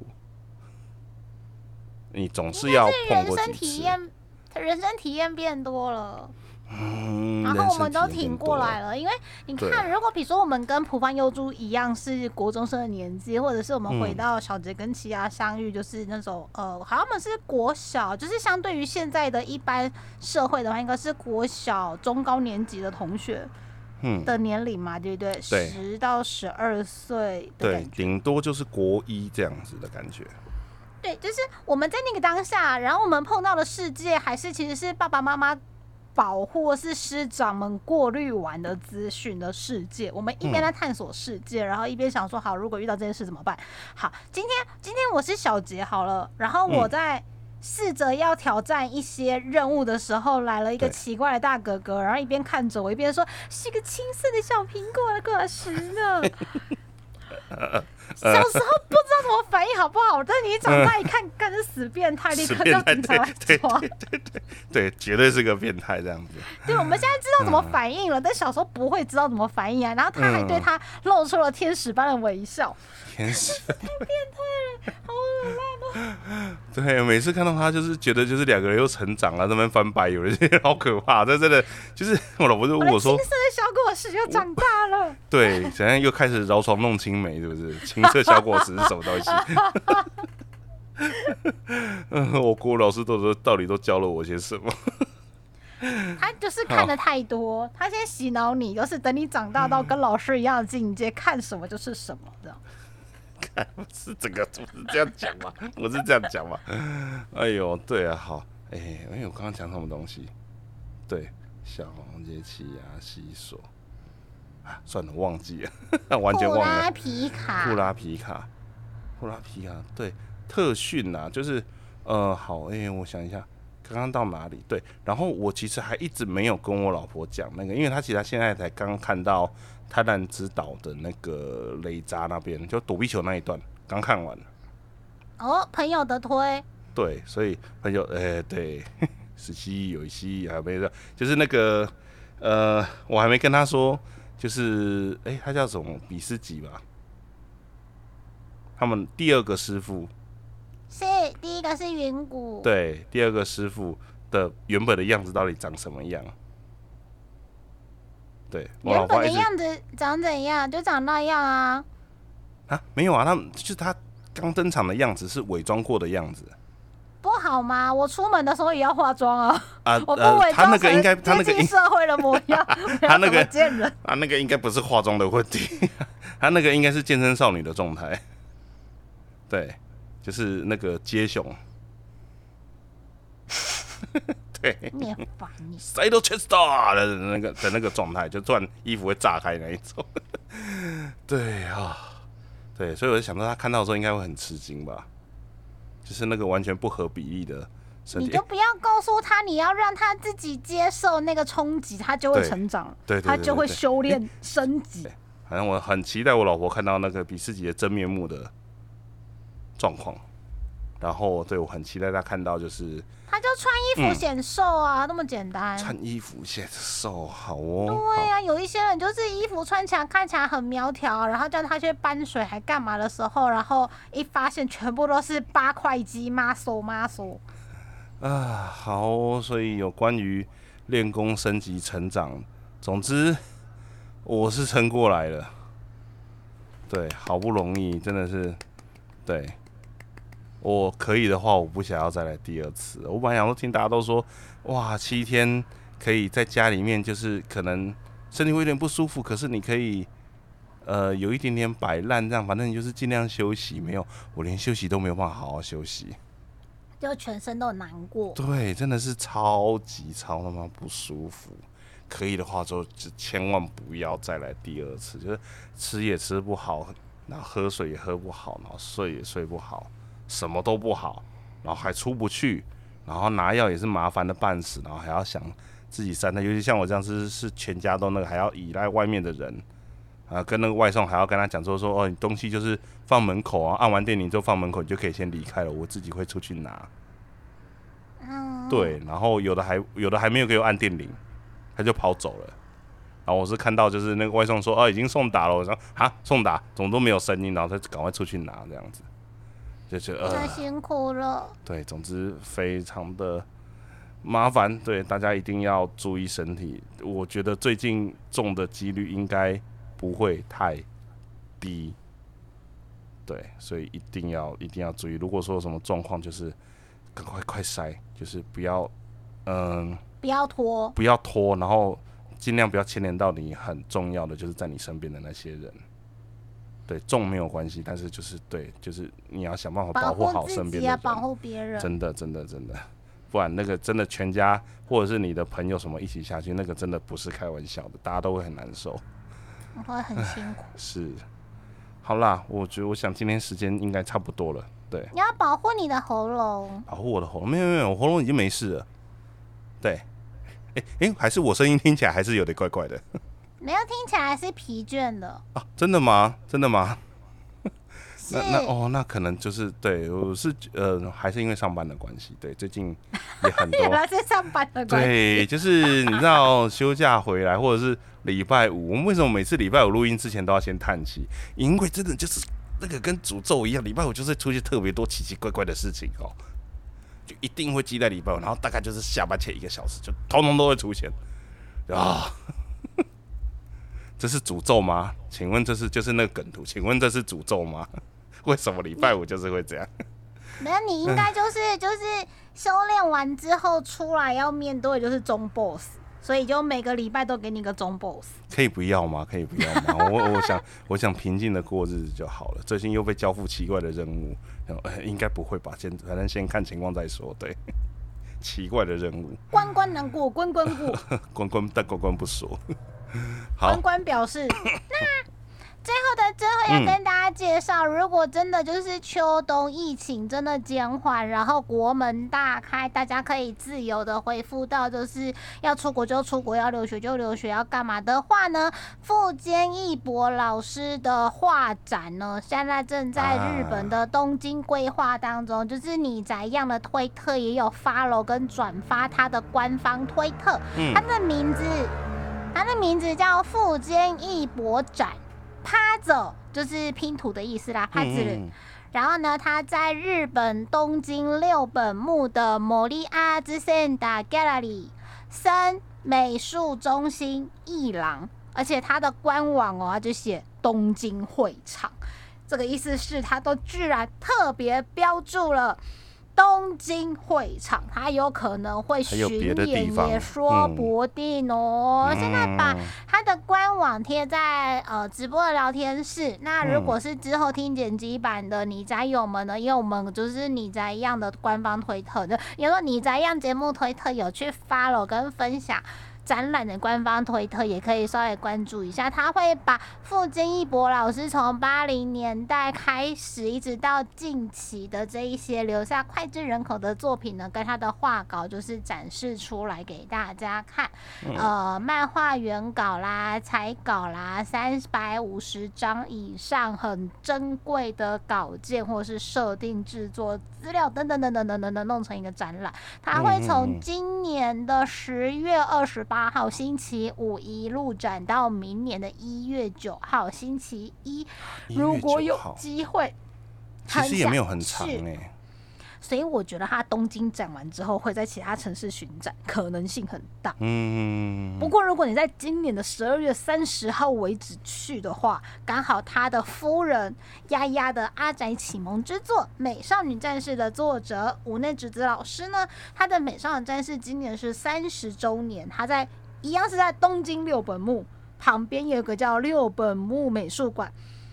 Speaker 1: 你总是要碰
Speaker 2: 人生
Speaker 1: 过几次，
Speaker 2: 体验，人生体验变多了，
Speaker 1: 嗯，
Speaker 2: 然后我们都挺过来了。因为你看，如果比如说我们跟浦方优珠一样是国中生的年纪，或者是我们回
Speaker 1: 嗯
Speaker 2: 到小杰跟奇亚相遇，就是那种呃，好像我们是国小，就是相对于现在的一般社会的话，应该是国小中高年级的同学
Speaker 1: 嗯，
Speaker 2: 的年龄嘛，对不对？
Speaker 1: 对
Speaker 2: 十到十二岁
Speaker 1: 对。顶多就是国一这样子的感觉。
Speaker 2: 对，就是我们在那个当下，然后我们碰到的世界，还是其实是爸爸妈妈保护或是师长们过滤完的资讯的世界。我们一边在探索世界，然后一边想说，好，如果遇到这件事怎么办？好，今天今天我是小杰好了，然后我
Speaker 1: 嗯
Speaker 2: 在试着要挑战一些任务的时候，来了一个奇怪的大哥哥，然后一边看着我，一边说是个青色的小苹果的果实呢。小时候不知道怎么反应好不好，但你长大一看，干是 死变态，立刻
Speaker 1: 死变态
Speaker 2: 叫警察来
Speaker 1: 对
Speaker 2: 抓。
Speaker 1: 对，绝对是个变态这样子。
Speaker 2: 对，我们现在知道怎么反应了，但小时候不会知道怎么反应啊。然后他还对
Speaker 1: 嗯
Speaker 2: 他露出了天使般的微笑，
Speaker 1: 天使，变态
Speaker 2: 好恶烂哦！
Speaker 1: 对，每次看到他就是觉得就是两个人又成长了，在那边翻白眼，有些好可怕。这真的就是我老婆就
Speaker 2: 我的
Speaker 1: 问我说
Speaker 2: 青色，的小果实又长大了。
Speaker 1: 对，怎样又开始饶床弄青梅，是不是？青色小果实是什么东西？嗯，我国老师都说到底都教了我些什么？
Speaker 2: 他就是看的太多，他先洗脑你，就是等你长大到跟老师一样的境界，看什么就是什么这样。
Speaker 1: 是整个，不是这样讲吗？我是这样讲吗？哎呦，对啊，好，哎、哎，我刚刚讲什么东西？对，小黄节气啊，西索啊，算了，忘记了，完全忘了
Speaker 2: 拉。皮卡，
Speaker 1: 布拉皮卡，布拉皮卡，对，特训啊，就是呃，好，哎、我想一下，刚刚到哪里？对，然后我其实还一直没有跟我老婆讲那个，因为她其实她现在才刚看到泰兰之岛的那个雷扎那边，就躲避球那一段刚看完，
Speaker 2: 哦，朋友的推，
Speaker 1: 对，所以朋友，哎、对，十七亿有一七亿还没的，就是那个呃，我还没跟他说，就是哎、他叫什么比斯吉吧？他们第二个师傅，
Speaker 2: 是第一个是云谷，
Speaker 1: 对，第二个师傅的原本的样子到底长什么样？对我老
Speaker 2: 原本的样子长怎样就长那样啊。
Speaker 1: 啊，没有啊，他们就是他刚登场的样子是伪装过的样子
Speaker 2: 不好吗？我出门的时候也要化妆啊，
Speaker 1: 啊，
Speaker 2: 我不
Speaker 1: 呃，
Speaker 2: 伪装
Speaker 1: 他那个应该，他那个应
Speaker 2: 接近社会的模样，
Speaker 1: 他那个
Speaker 2: 见人。
Speaker 1: 啊，那个应该不是化妆的问题，他那个应该是健身少女的状态。对，就是那个街熊。对
Speaker 2: 你很烦你。
Speaker 1: ，side chest 的那个的那个状态，就突然衣服会炸开那一种。对啊，对，所以我就想到他看到的时候应该会很吃惊吧，就是那个完全不合比例的身体。
Speaker 2: 你就不要告诉他，你要让他自己接受那个冲击，他就会成长，
Speaker 1: 对
Speaker 2: 他就会修炼升级。
Speaker 1: 反正我很期待我老婆看到那个比自己的真面目的状况，然后对我很期待他看到就是
Speaker 2: 他就穿衣服显瘦啊，那么简单。
Speaker 1: 嗯穿衣服显瘦好哦，
Speaker 2: 对呀、有一些人就是衣服穿起来看起来很苗条，然后叫他去搬水还干嘛的时候，然后一发现全部都是八块肌 muscle muscle。
Speaker 1: 啊，好哦，所以有关于练功升级成长，总之我是撑过来了，对，好不容易真的是，对。我可以的话，我不想要再来第二次。我本来想说，听大家都说，哇，七天可以在家里面，就是可能身体会有点不舒服，可是你可以，呃，有一点点摆烂，这样，反正你就是尽量休息。没有，我连休息都没有办法好好休息。
Speaker 2: 就全身都难过。
Speaker 1: 对，真的是超级超他妈不舒服。可以的话，就就千万不要再来第二次，就是吃也吃不好，然后喝水也喝不好，然后睡也睡不好，什么都不好，然后还出不去，然后拿药也是麻烦的半死，然后还要想自己删的，尤其像我这样是是全家都那个还要依赖外面的人。啊，跟那个外送还要跟他讲说说哦，你东西就是放门口啊，按完电铃就放门口，你就可以先离开了，我自己会出去拿。对，然后有的还有的还没有给我按电铃，他就跑走了。然后我是看到就是那个外送说哦已经送达了，我说啊送达怎么都没有声音，然后他赶快出去拿这样子，就觉得呃
Speaker 2: 太辛苦了。
Speaker 1: 对，总之非常的麻烦，对大家一定要注意身体。我觉得最近中的几率应该不会太低，对，所以一定要一定要注意。如果说有什么状况，就是赶快快筛，就是不要嗯。
Speaker 2: 不要拖，
Speaker 1: 不要拖，然后尽量不要牵连到你很重要的，就是在你身边的那些人。对，重没有关系，但是就是对，就是你要想办法保护好身边的人，
Speaker 2: 保护别人。
Speaker 1: 真的，真的，真的，不然那个真的全家或者是你的朋友什么一起下去，那个真的不是开玩笑的，大家都会很难受。
Speaker 2: 会很辛苦。
Speaker 1: 是，好啦，我觉得我想今天时间应该差不多了。对，
Speaker 2: 你要保护你的喉咙。
Speaker 1: 保护我的喉咙，没有没有，我喉咙已经没事了。对，哎、哎、还是我声音听起来还是有点怪怪的
Speaker 2: 没有听起来是疲倦的，
Speaker 1: 啊？真的吗？真的吗？那那哦，那可能就是对，我是呃，还是因为上班的关系，对，最近也很多
Speaker 2: 原来是上班的关系。
Speaker 1: 对，就是你知道休假回来，或者是礼拜五，我们为什么每次礼拜五录音之前都要先叹气？因为真的就是那个跟诅咒一样，礼拜五就是出现特别多奇奇怪怪的事情哦，就一定会记在礼拜五，然后大概就是下班前一个小时，就通通都会出现啊。这是诅咒吗？请问这是就是那个梗图？请问这是诅咒吗？为什么礼拜五就是会这样？
Speaker 2: 没有，你应该就是 就是修炼完之后出来要面对的就是中 boss，所以就每个礼拜都给你个中 boss。
Speaker 1: 可以不要吗？可以不要吗？我我想我想平静的过日子就好了。最近又被交付奇怪的任务，呃应该不会吧？先反正先看情况再说。对，奇怪的任务，
Speaker 2: 关关难过关关过，
Speaker 1: 关关但关关不说。好
Speaker 2: 关，关表示 那。最后的最后要跟大家介绍，如果真的就是秋冬疫情真的减缓，然后国门大开，大家可以自由的恢复到就是要出国就出国，要留学就留学，要干嘛的话呢？富坚义博老师的画展呢，现在正在日本的东京规划当中，就是你宅样的推特也有 follow 跟转发他的官方推特，
Speaker 1: 嗯
Speaker 2: 他的名字，他的名字叫富坚义博展，趴走就是拼图的意思啦，趴子。
Speaker 1: 嗯
Speaker 2: 然后呢，他在日本东京六本木的摩利阿之森达 Gallery 森美术中心一廊，而且他的官网哦，它就写东京会场，这个意思是他都居然特别标注了。东京会场，它有可能会巡演，也说
Speaker 1: 嗯
Speaker 2: 不定哦。现在把
Speaker 1: 嗯
Speaker 2: 它的官网贴在呃直播的聊天室。那如
Speaker 1: 嗯
Speaker 2: 果是之后听剪辑版的你宅友们呢，因为我们就是你宅一样的官方推特的，因为说你宅一样节目推特有去 follow 跟分享。展览的官方推特也可以稍微关注一下，他会把傅金一博老师从八零年代开始一直到近期的这一些留下脍炙人口的作品呢，跟他的画稿就是展示出来给大家看。呃，漫画原稿啦、彩稿啦，三百五十张以上，很珍贵的稿件或是设定制作资料等等等等等等等，弄成一个展览。他会从
Speaker 1: 嗯
Speaker 2: 今年的十月二十八号星期五一路转到明年的一月九号星期一。如果有机会，
Speaker 1: 其实也没有很长哎、
Speaker 2: 所以我觉得他东京展完之后会在其他城市巡展，可能性很大。
Speaker 1: 嗯，
Speaker 2: 不过，如果你在今年的十二月三十号为止去的话，刚好他的夫人丫丫的阿宅启蒙之作《美少女战士》的作者武内直子老师呢，他的《美少女战士》今年是三十周年，他在一样是在东京六本木旁边有个叫六本木美术馆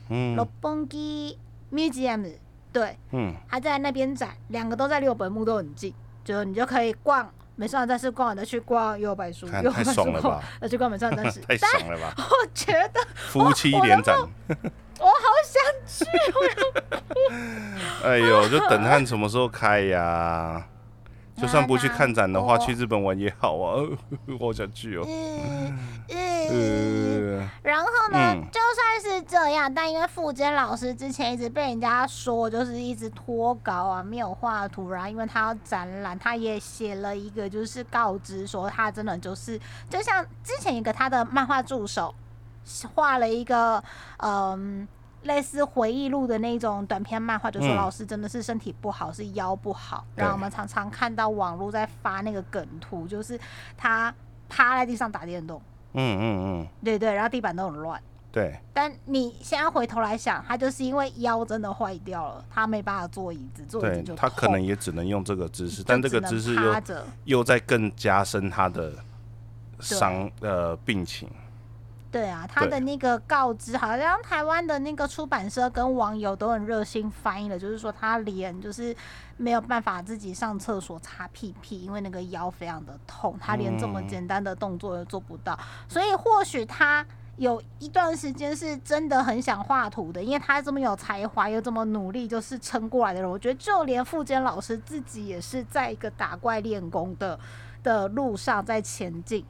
Speaker 1: 嗯。
Speaker 2: n g i Museum），对，
Speaker 1: 嗯，
Speaker 2: 他在那边展，两个都在六本木，都很近，就你就可以逛。美少女战士逛完再去逛幽白书，
Speaker 1: 看
Speaker 2: 幽白书
Speaker 1: 太爽了
Speaker 2: 后
Speaker 1: 吧
Speaker 2: 再去逛美少女战士。
Speaker 1: 太爽了吧！
Speaker 2: 我觉得
Speaker 1: 夫妻连展，
Speaker 2: 我好想去，
Speaker 1: 哎呦，就等看什么时候开呀。就算不去看展的话，去日本玩也好啊。我好想去哦。
Speaker 2: 嗯嗯。
Speaker 1: 呃，
Speaker 2: 然后呢，
Speaker 1: 嗯
Speaker 2: 就算是这样，但因为富坚老师之前一直被人家说就是一直脱稿啊，没有画图，然后因为他要展览，他也写了一个就是告知说他真的就是就像之前一个他的漫画助手画了一个嗯。类似回忆录的那种短篇漫画，就说
Speaker 1: 嗯
Speaker 2: 老师真的是身体不好，是腰不好。然后我们常常看到网络在发那个梗图，就是他趴在地上打电动，
Speaker 1: 嗯嗯嗯，
Speaker 2: 对对，然后地板都很乱。
Speaker 1: 对，
Speaker 2: 但你现在回头来想，他就是因为腰真的坏掉了，他没办法坐椅子，坐椅子
Speaker 1: 他可能也只能用这个姿势，但这个姿势又。又在更加深他的伤呃病情。
Speaker 2: 对啊，他的那个告知，好像台湾的那个出版社跟网友都很热心翻译了，就是说他连就是没有办法自己上厕所擦屁屁，因为那个腰非常的痛，他连这么
Speaker 1: 嗯
Speaker 2: 简单的动作都做不到，所以或许他有一段时间是真的很想画图的，因为他这么有才华又这么努力，就是撑过来的人。我觉得就连富坚老师自己也是在一个打怪练功的的路上在前进。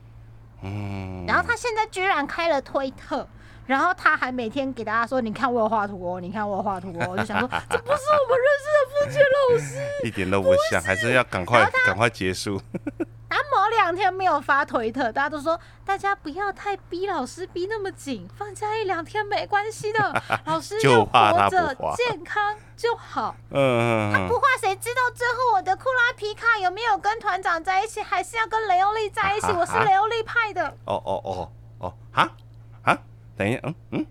Speaker 1: 嗯，
Speaker 2: 然后他现在居然开了推特，然后他还每天给大家说：“你看我有画图哦，你看我有画图哦。”我就想说，这不是我们认识的付杰老师。
Speaker 1: 一点都不像，还是要赶快赶快结束。
Speaker 2: 两天没有发推特，大家都说大家不要太逼老师逼那么紧，放假一两天没关系的，老师
Speaker 1: 就怕他
Speaker 2: 活着健康就好。
Speaker 1: 嗯，
Speaker 2: 他不画，谁知道最后我的库拉皮卡有没有跟团长在一起，还是要跟雷欧利在一起？我是雷欧利派的。
Speaker 1: 哦哦哦哦，哈哈，等一下，嗯嗯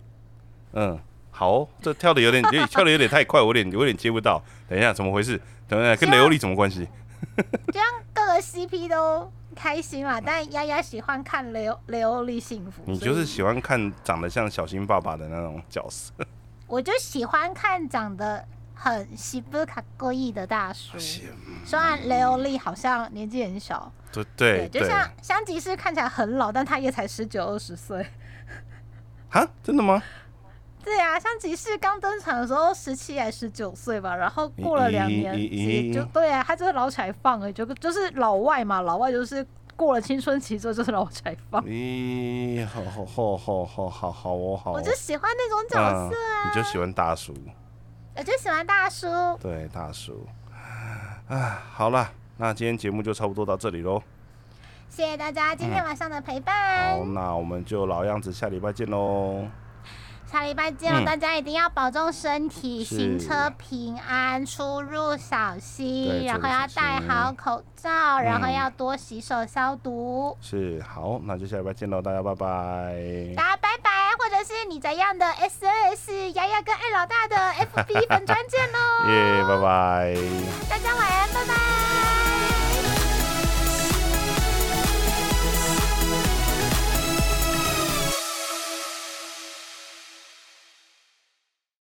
Speaker 1: 嗯，好哦，这跳的有点，跳的有点太快，我有点我有点接不到。等一下，怎么回事？等一下，跟雷欧利什么关系？
Speaker 2: 这样各个 CP 都开心啦，但丫丫喜欢看雷欧雷欧利幸福。
Speaker 1: 你就是喜欢看长得像小新爸爸的那种角色。
Speaker 2: 我就喜欢看长得很西布卡过意的大叔。虽然雷欧利好像年纪很小，
Speaker 1: 对对
Speaker 2: 就像香吉士看起来很老，但他也才十九二十岁。
Speaker 1: 哈，真的吗？
Speaker 2: 对啊，像吉士刚登场的时候十七还十九岁吧，然后过了两年，就对啊，他就是老起来放哎，就就是老外嘛，老外就是过了青春期之后就是老起来放。
Speaker 1: 咦，好好好好好好好哦好哦。
Speaker 2: 我就喜欢那种角色啊，
Speaker 1: 你就喜欢大叔，
Speaker 2: 我就喜欢大叔。
Speaker 1: 对大叔。啊，好了，那今天节目就差不多到这里喽。
Speaker 2: 谢谢大家今天晚上的陪伴。
Speaker 1: 好，那我们就老样子，下礼拜见喽。
Speaker 2: 下礼拜见了，
Speaker 1: 嗯
Speaker 2: 大家一定要保重身体，
Speaker 1: 是
Speaker 2: 行车平安，出入小心，然后要戴好口罩，然后
Speaker 1: 嗯
Speaker 2: 要多洗手消毒。
Speaker 1: 是，好，那就下礼拜见喽，大家拜拜。
Speaker 2: 大家拜拜，或者是你怎样的 SNS 丫丫跟艾老大的 FB 粉专见喽，
Speaker 1: 耶，拜拜。
Speaker 2: 大家晚